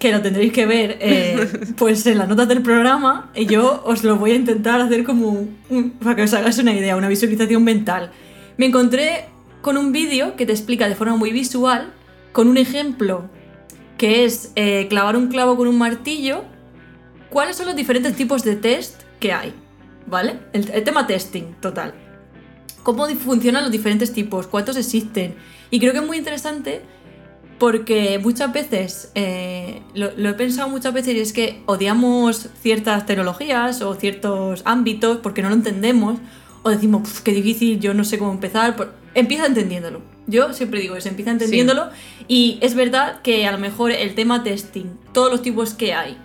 que lo tendréis que ver eh, pues en las notas del programa y yo os lo voy a intentar hacer como un- un- para que os hagáis una idea, una visualización mental. Me encontré con un vídeo que te explica de forma muy visual, con un ejemplo que es eh, clavar un clavo con un martillo, cuáles son los diferentes tipos de test que hay, ¿vale? El, el tema testing, total cómo funcionan los diferentes tipos, cuántos existen. Y creo que es muy interesante porque muchas veces, eh, lo, lo he pensado muchas veces, y es que odiamos ciertas tecnologías o ciertos ámbitos porque no lo entendemos, o decimos, "Puf, qué difícil, yo no sé cómo empezar. Por- Empieza entendiéndolo. Yo siempre digo eso, empieza entendiéndolo. Y es verdad que a lo mejor el tema testing, todos los tipos que hay,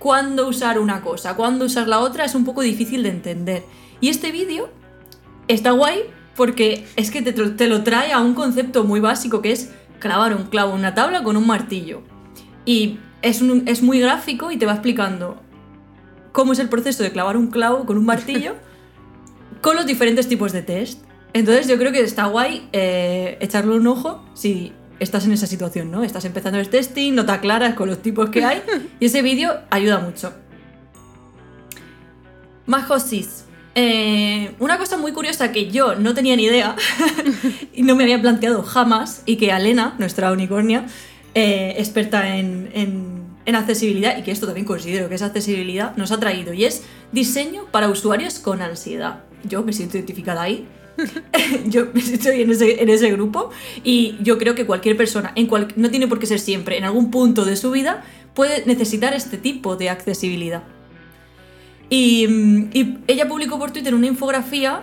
cuándo usar una cosa, cuándo usar la otra, es un poco difícil de entender. Y este vídeo está guay porque es que te, te lo trae a un concepto muy básico que es clavar un clavo en una tabla con un martillo. Y es, un- es muy gráfico y te va explicando cómo es el proceso de clavar un clavo con un martillo con los diferentes tipos de test. Entonces yo creo que está guay eh, echarle un ojo si estás en esa situación, ¿no? Estás empezando el testing, no te aclaras con los tipos que hay y ese vídeo ayuda mucho. Más cosis. Eh, una cosa muy curiosa que yo no tenía ni idea y no me había planteado jamás y que Alena, nuestra unicornia, eh, experta en, accesibilidad y que esto también considero que es accesibilidad, nos ha traído y es diseño para usuarios con ansiedad. Yo me siento identificada ahí. yo estoy en ese, en ese grupo y yo creo que cualquier persona, en cual, no tiene por qué ser siempre, en algún punto de su vida, puede necesitar este tipo de accesibilidad. Y, mm, y ella publicó por Twitter una infografía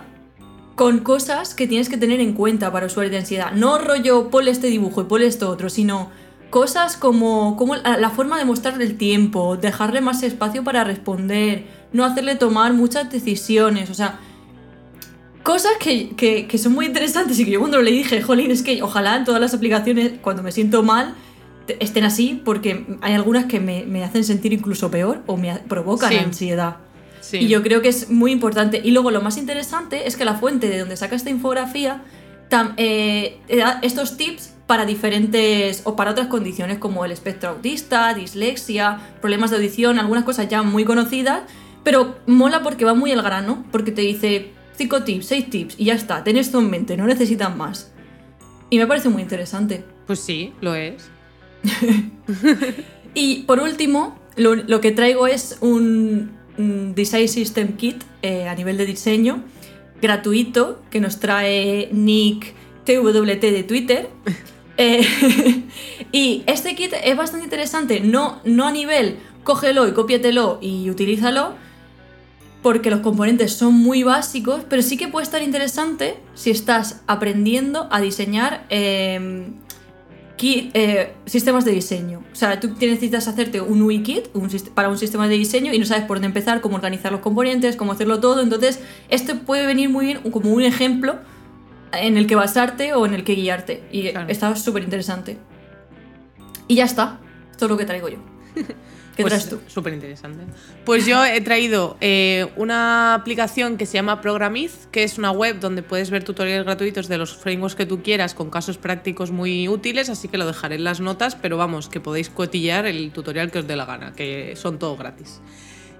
con cosas que tienes que tener en cuenta para usuarios de ansiedad. No rollo ponle este dibujo y ponle esto otro, sino cosas como, como la forma de mostrarle el tiempo, dejarle más espacio para responder, no hacerle tomar muchas decisiones, o sea, cosas que, que- que son muy interesantes y que yo cuando le dije, jolín, es que ojalá en todas las aplicaciones, cuando me siento mal, estén así, porque hay algunas que me, me hacen sentir incluso peor o me provocan Sí. ansiedad. Sí. Y yo creo que es muy importante. Y luego lo más interesante es que la fuente de donde saca esta infografía tam- eh, da estos tips para diferentes o para otras condiciones como el espectro autista, dislexia, problemas de audición, algunas cosas ya muy conocidas, pero mola porque va muy al grano, porque te dice 5 tips, 6 tips y ya está, ten esto en mente, no necesitan más. Y me parece muy interesante. Pues sí, lo es. Y por último, lo, lo que traigo es un Design System Kit eh, a nivel de diseño gratuito que nos trae Nick TWT de Twitter. Eh, y este kit es bastante interesante, no, no a nivel cógelo y cópiatelo y utilízalo, porque los componentes son muy básicos, pero sí que puede estar interesante si estás aprendiendo a diseñar em, kit- eh, sistemas de diseño. O sea, tú necesitas hacerte un UI kit un para un sistema de diseño y no sabes por dónde empezar, cómo organizar los componentes, cómo hacerlo todo. Entonces, este puede venir muy bien como un ejemplo en el que basarte o en el que guiarte. Y Claro. está súper interesante. Y ya está. Esto es lo que traigo yo. ¿Qué Pues, traes tú? Súper interesante. Pues yo he traído eh, una aplicación que se llama Programiz, que es una web donde puedes ver tutoriales gratuitos de los frameworks que tú quieras con casos prácticos muy útiles, así que lo dejaré en las notas, pero vamos, que podéis cotillear el tutorial que os dé la gana, que son todo gratis.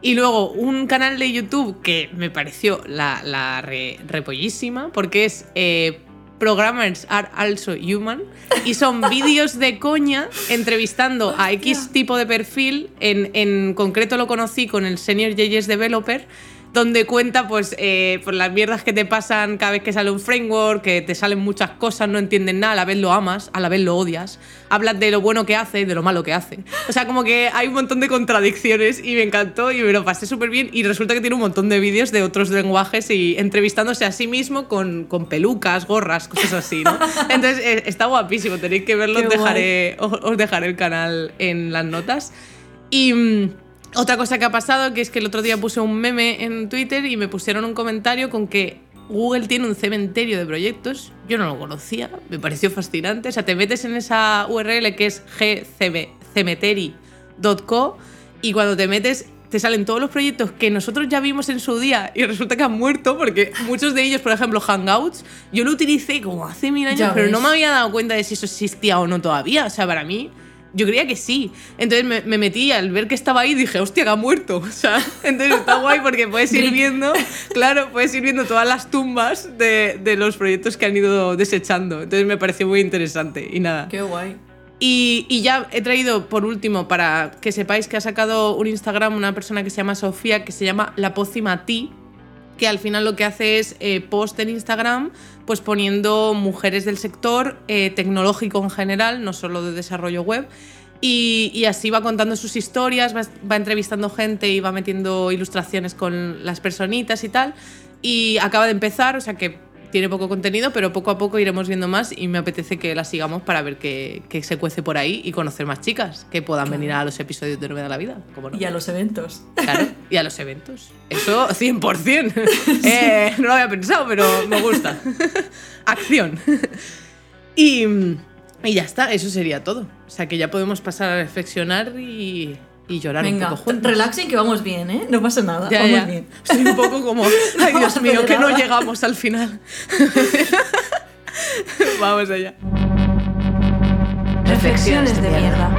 Y luego un canal de YouTube que me pareció la, la re- repollísima, porque es eh, Programmers Are Also Human, y son vídeos de coña entrevistando a X tipo de perfil, en, en concreto lo conocí con el Senior JS Developer, donde cuenta pues eh, por las mierdas que te pasan cada vez que sale un framework, que te salen muchas cosas, no entienden nada, a la vez lo amas, a la vez lo odias, hablas de lo bueno que hace y de lo malo que hace. O sea, como que hay un montón de contradicciones y me encantó y me lo pasé súper bien y resulta que tiene un montón de vídeos de otros lenguajes y entrevistándose a sí mismo con, con pelucas, gorras, cosas así, ¿no? Entonces eh, está guapísimo, tenéis que verlo, os dejaré, os, os dejaré el canal en las notas. Y... Otra cosa que ha pasado, que es que el otro día puse un meme en Twitter y me pusieron un comentario con que Google tiene un cementerio de proyectos. Yo no lo conocía, me pareció fascinante. O sea, te metes en esa URL que es gcemetery.co y cuando te metes te salen todos los proyectos que nosotros ya vimos en su día y resulta que han muerto porque muchos de ellos, por ejemplo, Hangouts, yo lo utilicé como hace mil años, pero no me había dado cuenta de si eso existía o no todavía. O sea, para mí, yo creía que sí. Entonces me, me metí al ver que estaba ahí dije, hostia, que ha muerto. O sea, entonces está guay porque puedes ir viendo, claro, puedes ir viendo todas las tumbas de, de los proyectos que han ido desechando. Entonces me pareció muy interesante y nada. Qué guay. Y, y ya he traído por último para que sepáis que ha sacado un Instagram una persona que se llama Sofía, que se llama La Pócima Tea, que al final lo que hace es eh, post en Instagram, pues poniendo mujeres del sector eh, tecnológico en general, no solo de desarrollo web. Y, así va contando sus historias, va, va entrevistando gente y va metiendo ilustraciones con las personitas y tal. Y acaba de empezar, o sea que tiene poco contenido, pero poco a poco iremos viendo más y me apetece que la sigamos para ver qué, qué se cuece por ahí y conocer más chicas que puedan venir a los episodios de Nueve de la Vida. ¿cómo no? Y a los eventos. Claro, y a los eventos. Eso 100%. Eh, no lo había pensado, pero me gusta. Acción. Y, y ya está, eso sería todo. O sea que ya podemos pasar a reflexionar y, y llorar Venga, un poco juntos. relaxen que vamos bien, ¿eh? No pasa nada. Ya, vamos ya. bien. Estoy un poco como, ay Dios mío, que no llegamos al final. Vamos allá. Reflexiones de mierda.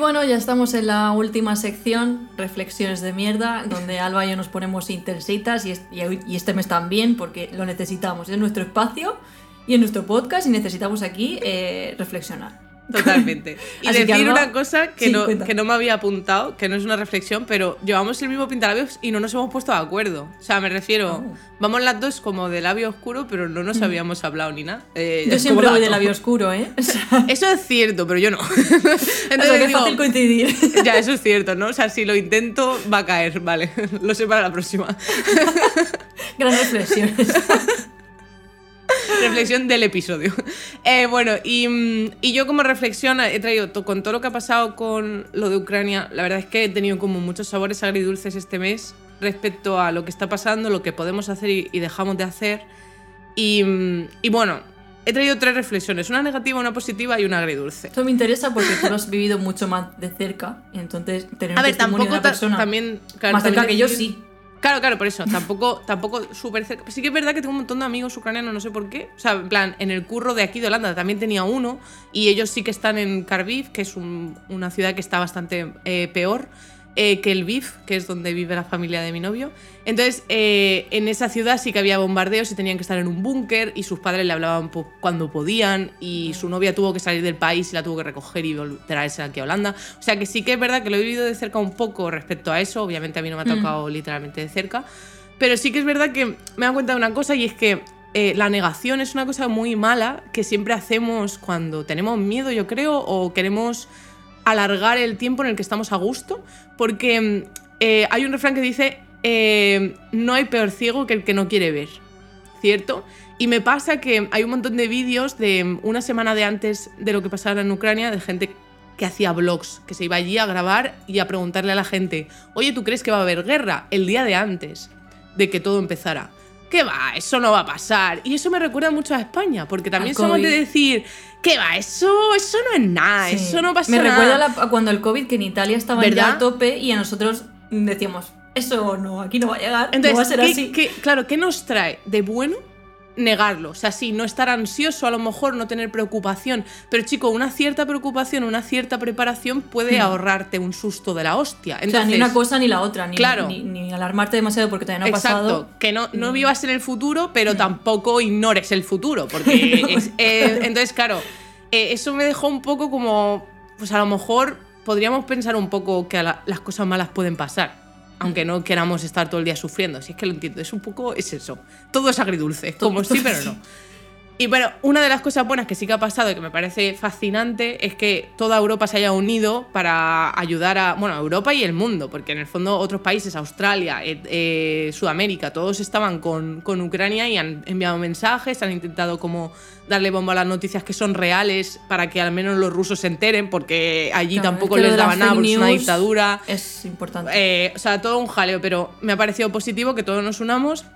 Bueno, ya estamos en la última sección, reflexiones de mierda, donde Alba y yo nos ponemos intensitas y, este mes también, porque lo necesitamos. Es nuestro espacio y es nuestro podcast y necesitamos aquí eh, reflexionar. Totalmente. Y Así decir una cosa que, sí, no, cuenta. que no me había apuntado, que no es una reflexión, pero llevamos el mismo pintalabios y no nos hemos puesto de acuerdo. O sea, me refiero, Oh. vamos las dos como de labio oscuro, pero no nos habíamos hablado ni nada. Eh, Yo siempre voy de labio oscuro, ¿eh? O sea, Eso es cierto, pero yo no. o sea, Entonces es digo, fácil coincidir. ya, eso es cierto, ¿no? O sea, si lo intento, va a caer, vale. Lo sé para la próxima. Gran reflexiones. Reflexión del episodio. Eh, bueno, y, mm, y yo como reflexión he traído to- con todo lo que ha pasado con lo de Ucrania, la verdad es que he tenido como muchos sabores agridulces este mes respecto a lo que está pasando, lo que podemos hacer y, y dejamos de hacer. Y, mm, y bueno, he traído tres reflexiones, una negativa, una positiva y una agridulce. Esto me interesa porque tú lo has vivido mucho más de cerca, entonces tener A un ver, testimonio de tampoco una persona también... claro, más cerca también que yo sí. Claro, claro, por eso. Tampoco, tampoco súper cerca. Sí que es verdad que tengo un montón de amigos ucranianos, no sé por qué. O sea, en plan, en el curro de aquí de Holanda también tenía uno. Y ellos sí que están en Kharkiv, que es un- una ciudad que está bastante eh, peor eh, que el Viv, que es donde vive la familia de mi novio. Entonces, eh, en esa ciudad sí que había bombardeos y tenían que estar en un búnker. Y sus padres le hablaban po- cuando podían. Y su novia tuvo que salir del país y la tuvo que recoger y traerse aquí a Holanda. O sea que sí que es verdad que lo he vivido de cerca un poco respecto a eso. Obviamente a mí no me ha tocado literalmente de cerca. Pero sí que es verdad que me he dado cuenta de una cosa y es que eh, la negación es una cosa muy mala que siempre hacemos cuando tenemos miedo, yo creo, o queremos alargar el tiempo en el que estamos a gusto. Porque mm, eh, hay un refrán que dice, eh, no hay peor ciego que el que no quiere ver. ¿Cierto? Y me pasa que hay un montón de vídeos de mm, una semana de antes de lo que pasara en Ucrania de gente que hacía vlogs, que se iba allí a grabar y a preguntarle a la gente, oye, ¿tú crees que va a haber guerra? El día de antes de que todo empezara. ¿Qué va? Eso no va a pasar. Y eso me recuerda mucho a España, porque también somos de decir, ¿qué va? Eso, eso no es nada, Sí. eso no pasa Me nada. recuerda a, la- a cuando el COVID, que en Italia estaba ya a tope y a nosotros decíamos, eso no, aquí no va a llegar, Entonces, no va a ser ¿qué- así. qué- claro, ¿qué nos trae de bueno negarlo? O sea, sí, no estar ansioso, a lo mejor no tener preocupación, pero chico, una cierta preocupación, una cierta preparación puede Hmm. ahorrarte un susto de la hostia. o sea, Entonces, ni una cosa ni la otra, ni, Claro. ni, ni alarmarte demasiado porque todavía no ha Exacto, pasado. Hmm. que no, no vivas en el futuro, pero tampoco ignores el futuro, porque es- eh, entonces, claro, eh, eso me dejó un poco como, pues a lo mejor podríamos pensar un poco que a la- las cosas malas pueden pasar, aunque no queramos estar todo el día sufriendo, si es que lo entiendo, es un poco, es eso, todo es agridulce, como sí, pero no. Y bueno, una de las cosas buenas que sí que ha pasado y que me parece fascinante es que toda Europa se haya unido para ayudar a, bueno, a Europa y el mundo, porque en el fondo otros países, Australia, eh, eh, Sudamérica, todos estaban con, con Ucrania y han enviado mensajes, han intentado como darle bomba a las noticias que son reales para que al menos los rusos se enteren, porque allí Claro, tampoco les daban nada, una dictadura. Es importante. Eh, o sea, todo un jaleo, pero me ha parecido positivo que todos nos unamos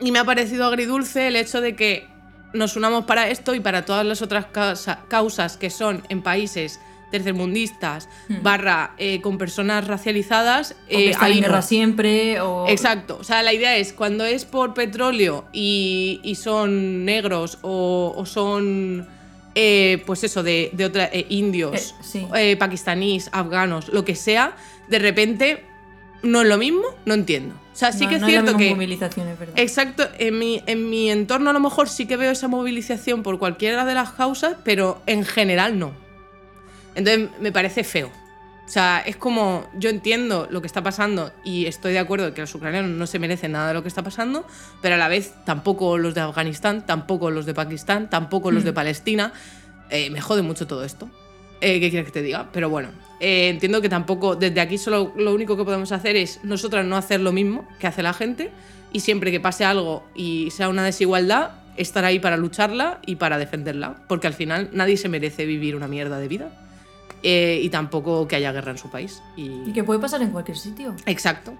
y me ha parecido agridulce el hecho de que nos unamos para esto y para todas las otras causa- causas que son en países tercermundistas barra eh, con personas racializadas. Hmm. o que eh, están ahí en guerra no. siempre, o... Exacto, o sea, la idea es cuando es por petróleo y, y son negros o, o son, eh, pues eso, de, de otra, indios, sí. pakistaníes, afganos, lo que sea, de repente no es lo mismo, no entiendo. O sea, sí No, que es no hay la cierto misma que... movilización, es verdad. Exacto, en mi, en mi entorno a lo mejor sí que veo esa movilización por cualquiera de las causas, pero en general no. Entonces me parece feo. O sea, es como, yo entiendo lo que está pasando y estoy de acuerdo que los ucranianos no se merecen nada de lo que está pasando, pero a la vez tampoco los de Afganistán, tampoco los de Pakistán, tampoco los de Palestina. Eh, me jode mucho todo esto. Eh, ¿Qué quieres que te diga? Pero bueno, eh, entiendo que tampoco, desde aquí solo lo único que podemos hacer es nosotras no hacer lo mismo que hace la gente y siempre que pase algo y sea una desigualdad, estar ahí para lucharla y para defenderla, porque al final nadie se merece vivir una mierda de vida eh, y tampoco que haya guerra en su país. Y... Y que puede pasar en cualquier sitio. Exacto.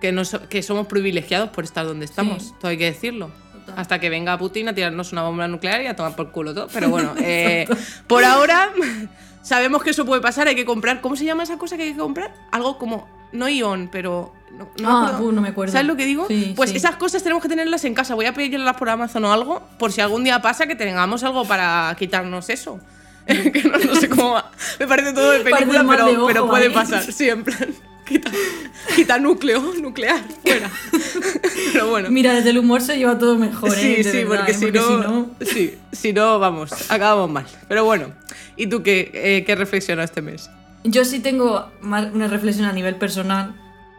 Que, no so- que somos privilegiados por estar donde estamos, Sí. todo hay que decirlo. Total. Hasta que venga Putin a tirarnos una bomba nuclear y a tomar por culo todo. Pero bueno, eh, por ahora sabemos que eso puede pasar, hay que comprar. ¿Cómo se llama esa cosa que hay que comprar? Algo como, no ion, pero... No, no me Ah, acuerdo. uh, no me acuerdo. ¿Sabes lo que digo? Sí, pues sí. esas cosas tenemos que tenerlas en casa. Voy a pedirlas por Amazon o algo, por si algún día pasa que tengamos algo para quitarnos eso. que no, no sé cómo va. Me parece todo de Parece película, mal de pero, ojo pero puede pasar. Sí, en plan. Quita, quita núcleo, nuclear, fuera. pero bueno. Mira, desde el humor se lleva todo mejor, ¿eh? Sí, De sí, verdad, porque, ¿eh? si, no, Sí, si no, vamos, acabamos mal. Pero bueno, ¿y tú qué, eh, qué reflexionas este mes? Yo sí tengo más una reflexión a nivel personal,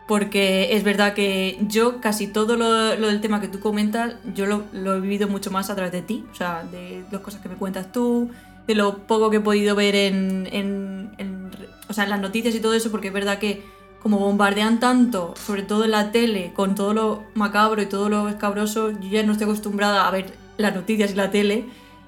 porque es verdad que yo casi todo lo, lo del tema que tú comentas, yo lo, lo he vivido mucho más a través de ti, o sea, de las cosas que me cuentas tú, de lo poco que he podido ver en, en- o sea, en las noticias y todo eso, porque es verdad que como bombardean tanto, sobre todo en la tele, con todo lo macabro y todo lo escabroso, yo ya no estoy acostumbrada a ver las noticias y la tele.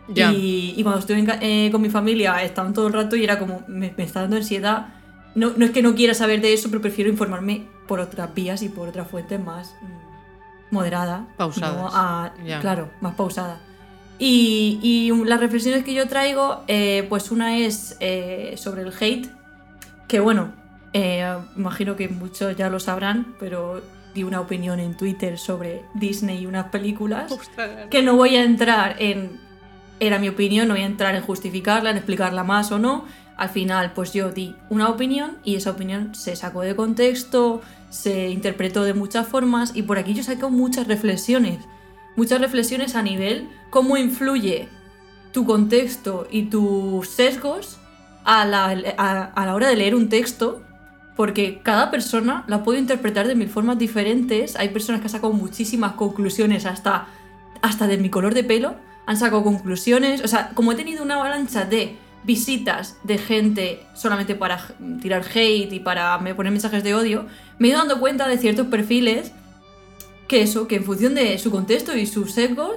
Ya. Y, y cuando estuve en eh, con mi familia estaban todo el rato y era como, me, me está dando ansiedad. No, no es que no quiera saber de eso, pero prefiero informarme por otras vías y por otras fuentes más mm, moderadas. Pausadas. ¿no? A- Ya. Claro, más pausadas. Y, y las reflexiones que yo traigo, eh, pues una es eh, sobre el hate, que bueno, eh, imagino que muchos ya lo sabrán, pero di una opinión en Twitter sobre Disney y unas películas que no voy a entrar en era mi opinión, no voy a entrar en justificarla, en explicarla más o no. Al final, pues yo di una opinión y esa opinión se sacó de contexto, se interpretó de muchas formas y por aquí yo saco muchas reflexiones. Muchas reflexiones a nivel cómo influye tu contexto y tus sesgos a la, a- a la hora de leer un texto, porque cada persona la puede interpretar de mil formas diferentes. Hay personas que han sacado muchísimas conclusiones hasta, hasta de mi color de pelo, han sacado conclusiones. O sea, como he tenido una avalancha de visitas de gente solamente para tirar hate y para poner mensajes de odio, me he ido dando cuenta de ciertos perfiles que eso, que en función de su contexto y sus sesgos,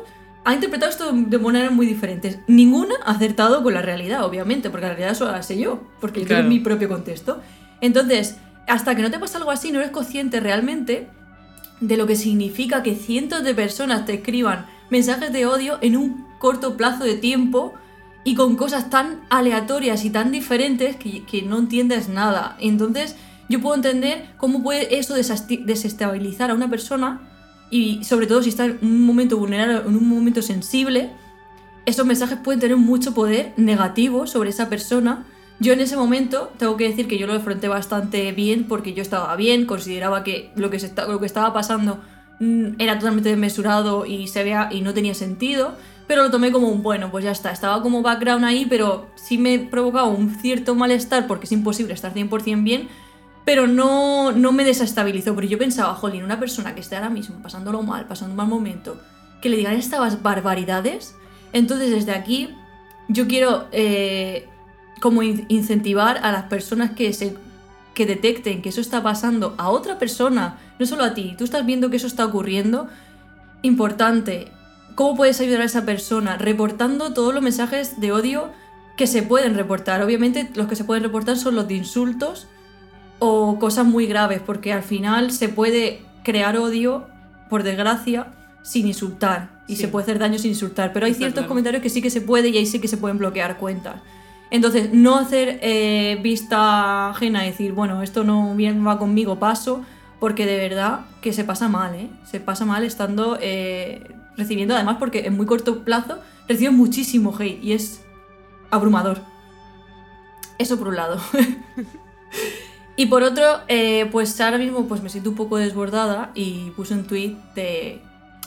ha interpretado esto de maneras muy diferentes. Ninguna ha acertado con la realidad, obviamente, porque la realidad solo la sé yo, porque yo Claro. tengo mi propio contexto. Entonces, hasta que no te pasa algo así, no eres consciente realmente de lo que significa que cientos de personas te escriban mensajes de odio en un corto plazo de tiempo y con cosas tan aleatorias y tan diferentes que, que no entiendes nada. Entonces, yo puedo entender cómo puede eso desestabilizar a una persona y sobre todo si está en un momento vulnerable, en un momento sensible, esos mensajes pueden tener mucho poder negativo sobre esa persona. Yo en ese momento tengo que decir que yo lo afronté bastante bien porque yo estaba bien, consideraba que lo que, se lo que estaba pasando mm, era totalmente desmesurado y se vea y no tenía sentido, pero lo tomé como un bueno, pues ya está, estaba como background ahí, pero sí me provocaba un cierto malestar porque es imposible estar 100% bien, pero no, no me desestabilizó, porque yo pensaba, jolín, una persona que esté ahora mismo pasándolo mal, pasando un mal momento, que le digan estas barbaridades. Entonces, desde aquí, yo quiero eh, como in- incentivar a las personas que se que detecten que eso está pasando a otra persona, no solo a ti, tú estás viendo que eso está ocurriendo, importante, ¿cómo puedes ayudar a esa persona? Reportando todos los mensajes de odio que se pueden reportar. Obviamente los que se pueden reportar son los de insultos o cosas muy graves, porque al final se puede crear odio, por desgracia, sin insultar. Y Sí. se puede hacer daño sin insultar. Pero hay Está ciertos claro. comentarios que sí que se puede y ahí sí que se pueden bloquear cuentas. Entonces, no hacer eh, vista ajena decir, bueno, esto no bien va conmigo, paso, porque de verdad que se pasa mal, ¿eh? Se pasa mal estando eh, recibiendo, además, porque en muy corto plazo recibo muchísimo hate y es abrumador. Eso por un lado. y por otro, eh, pues ahora mismo pues me siento un poco desbordada y puse un tweet de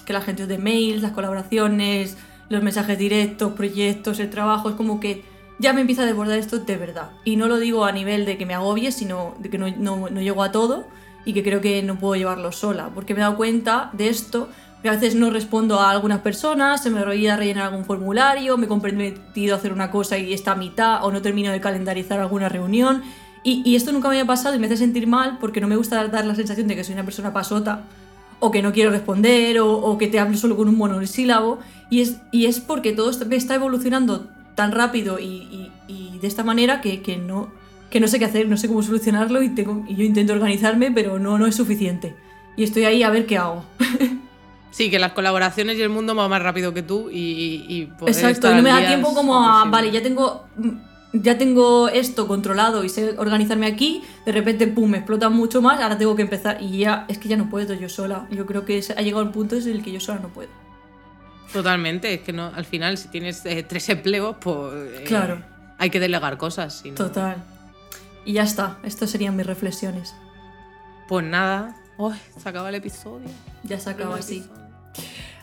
que la gente de mails, las colaboraciones, los mensajes directos, proyectos, el trabajo, es como que ya me empieza a desbordar esto de verdad. Y no lo digo a nivel de que me agobie, sino de que no, no, no llego a todo y que creo que no puedo llevarlo sola, porque me he dado cuenta de esto, que a veces no respondo a algunas personas, se me olvida rellenar algún formulario, me he comprometido a hacer una cosa y está a mitad, o no termino de calendarizar alguna reunión. Y, esto nunca me había pasado y me hace sentir mal porque no me gusta dar, la sensación de que soy una persona pasota o que no quiero responder o, o que te hablo solo con un monosílabo. Y es, y es porque todo está evolucionando tan rápido y, y- y de esta manera que, que no, que no sé qué hacer, no sé cómo solucionarlo y, tengo- y yo intento organizarme, pero no, no es suficiente. Y estoy ahí a ver qué hago. Sí, que las colaboraciones y el mundo va más rápido que tú y, y- poder Exacto, estar y no me da tiempo como a, vale, ya tengo, ya tengo esto controlado y sé organizarme aquí, de repente, pum, me explota mucho más, ahora tengo que empezar y ya, es que ya no puedo yo sola. Yo creo que ha llegado un punto en el que yo sola no puedo. Totalmente, es que no, al final si tienes eh, tres empleos, pues eh, Claro. hay que delegar cosas. si no- Total. Y ya está, estas serían mis reflexiones. Pues nada, Uy, se acaba el episodio. Ya se acaba así.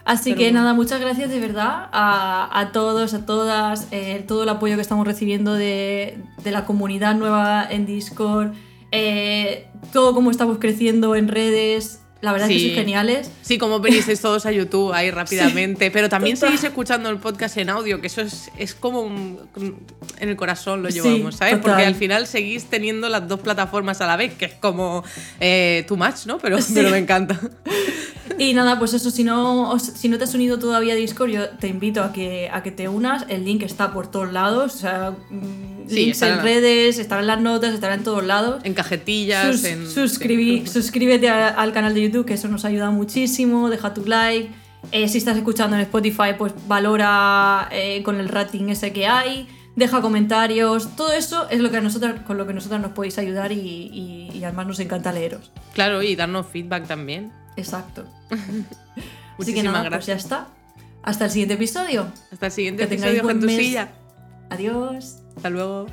Así Pero que bueno. nada, muchas gracias de verdad a, a todos, a todas, eh, todo el apoyo que estamos recibiendo de, de la comunidad nueva en Discord, eh, todo como estamos creciendo en redes, la verdad es que Sí. sois geniales. Sí, como venisteis todos a YouTube ahí rápidamente, pero también total. seguís escuchando el podcast en audio, que eso es, es como un- en el corazón lo Sí, llevamos, ¿sabes? total. Porque al final seguís teniendo las dos plataformas a la vez, que es como eh, too much, ¿no? Pero, Sí. pero me encanta. Y nada, pues eso, si no, os- si no te has unido todavía a Discord, yo te invito a que, a que te unas. El link está por todos lados, o sea, mm, Sí, links en redes, estará en las notas, estará en todos lados. En cajetillas, Sus- en... suscribí- suscríbete a- al canal de YouTube, que eso nos ayuda muchísimo. Deja tu like. Eh, si estás escuchando en Spotify, pues valora eh, con el rating ese que hay. Deja comentarios. Todo eso es lo que a con lo que nosotras nos podéis ayudar y, y- y además nos encanta leeros. Claro, y darnos feedback también. Exacto. Así que Muchísimas nada, pues ya gracias. está. Hasta el siguiente episodio. Hasta el siguiente Que episodio, buen mes. Gentusilla. Adiós. Hasta luego.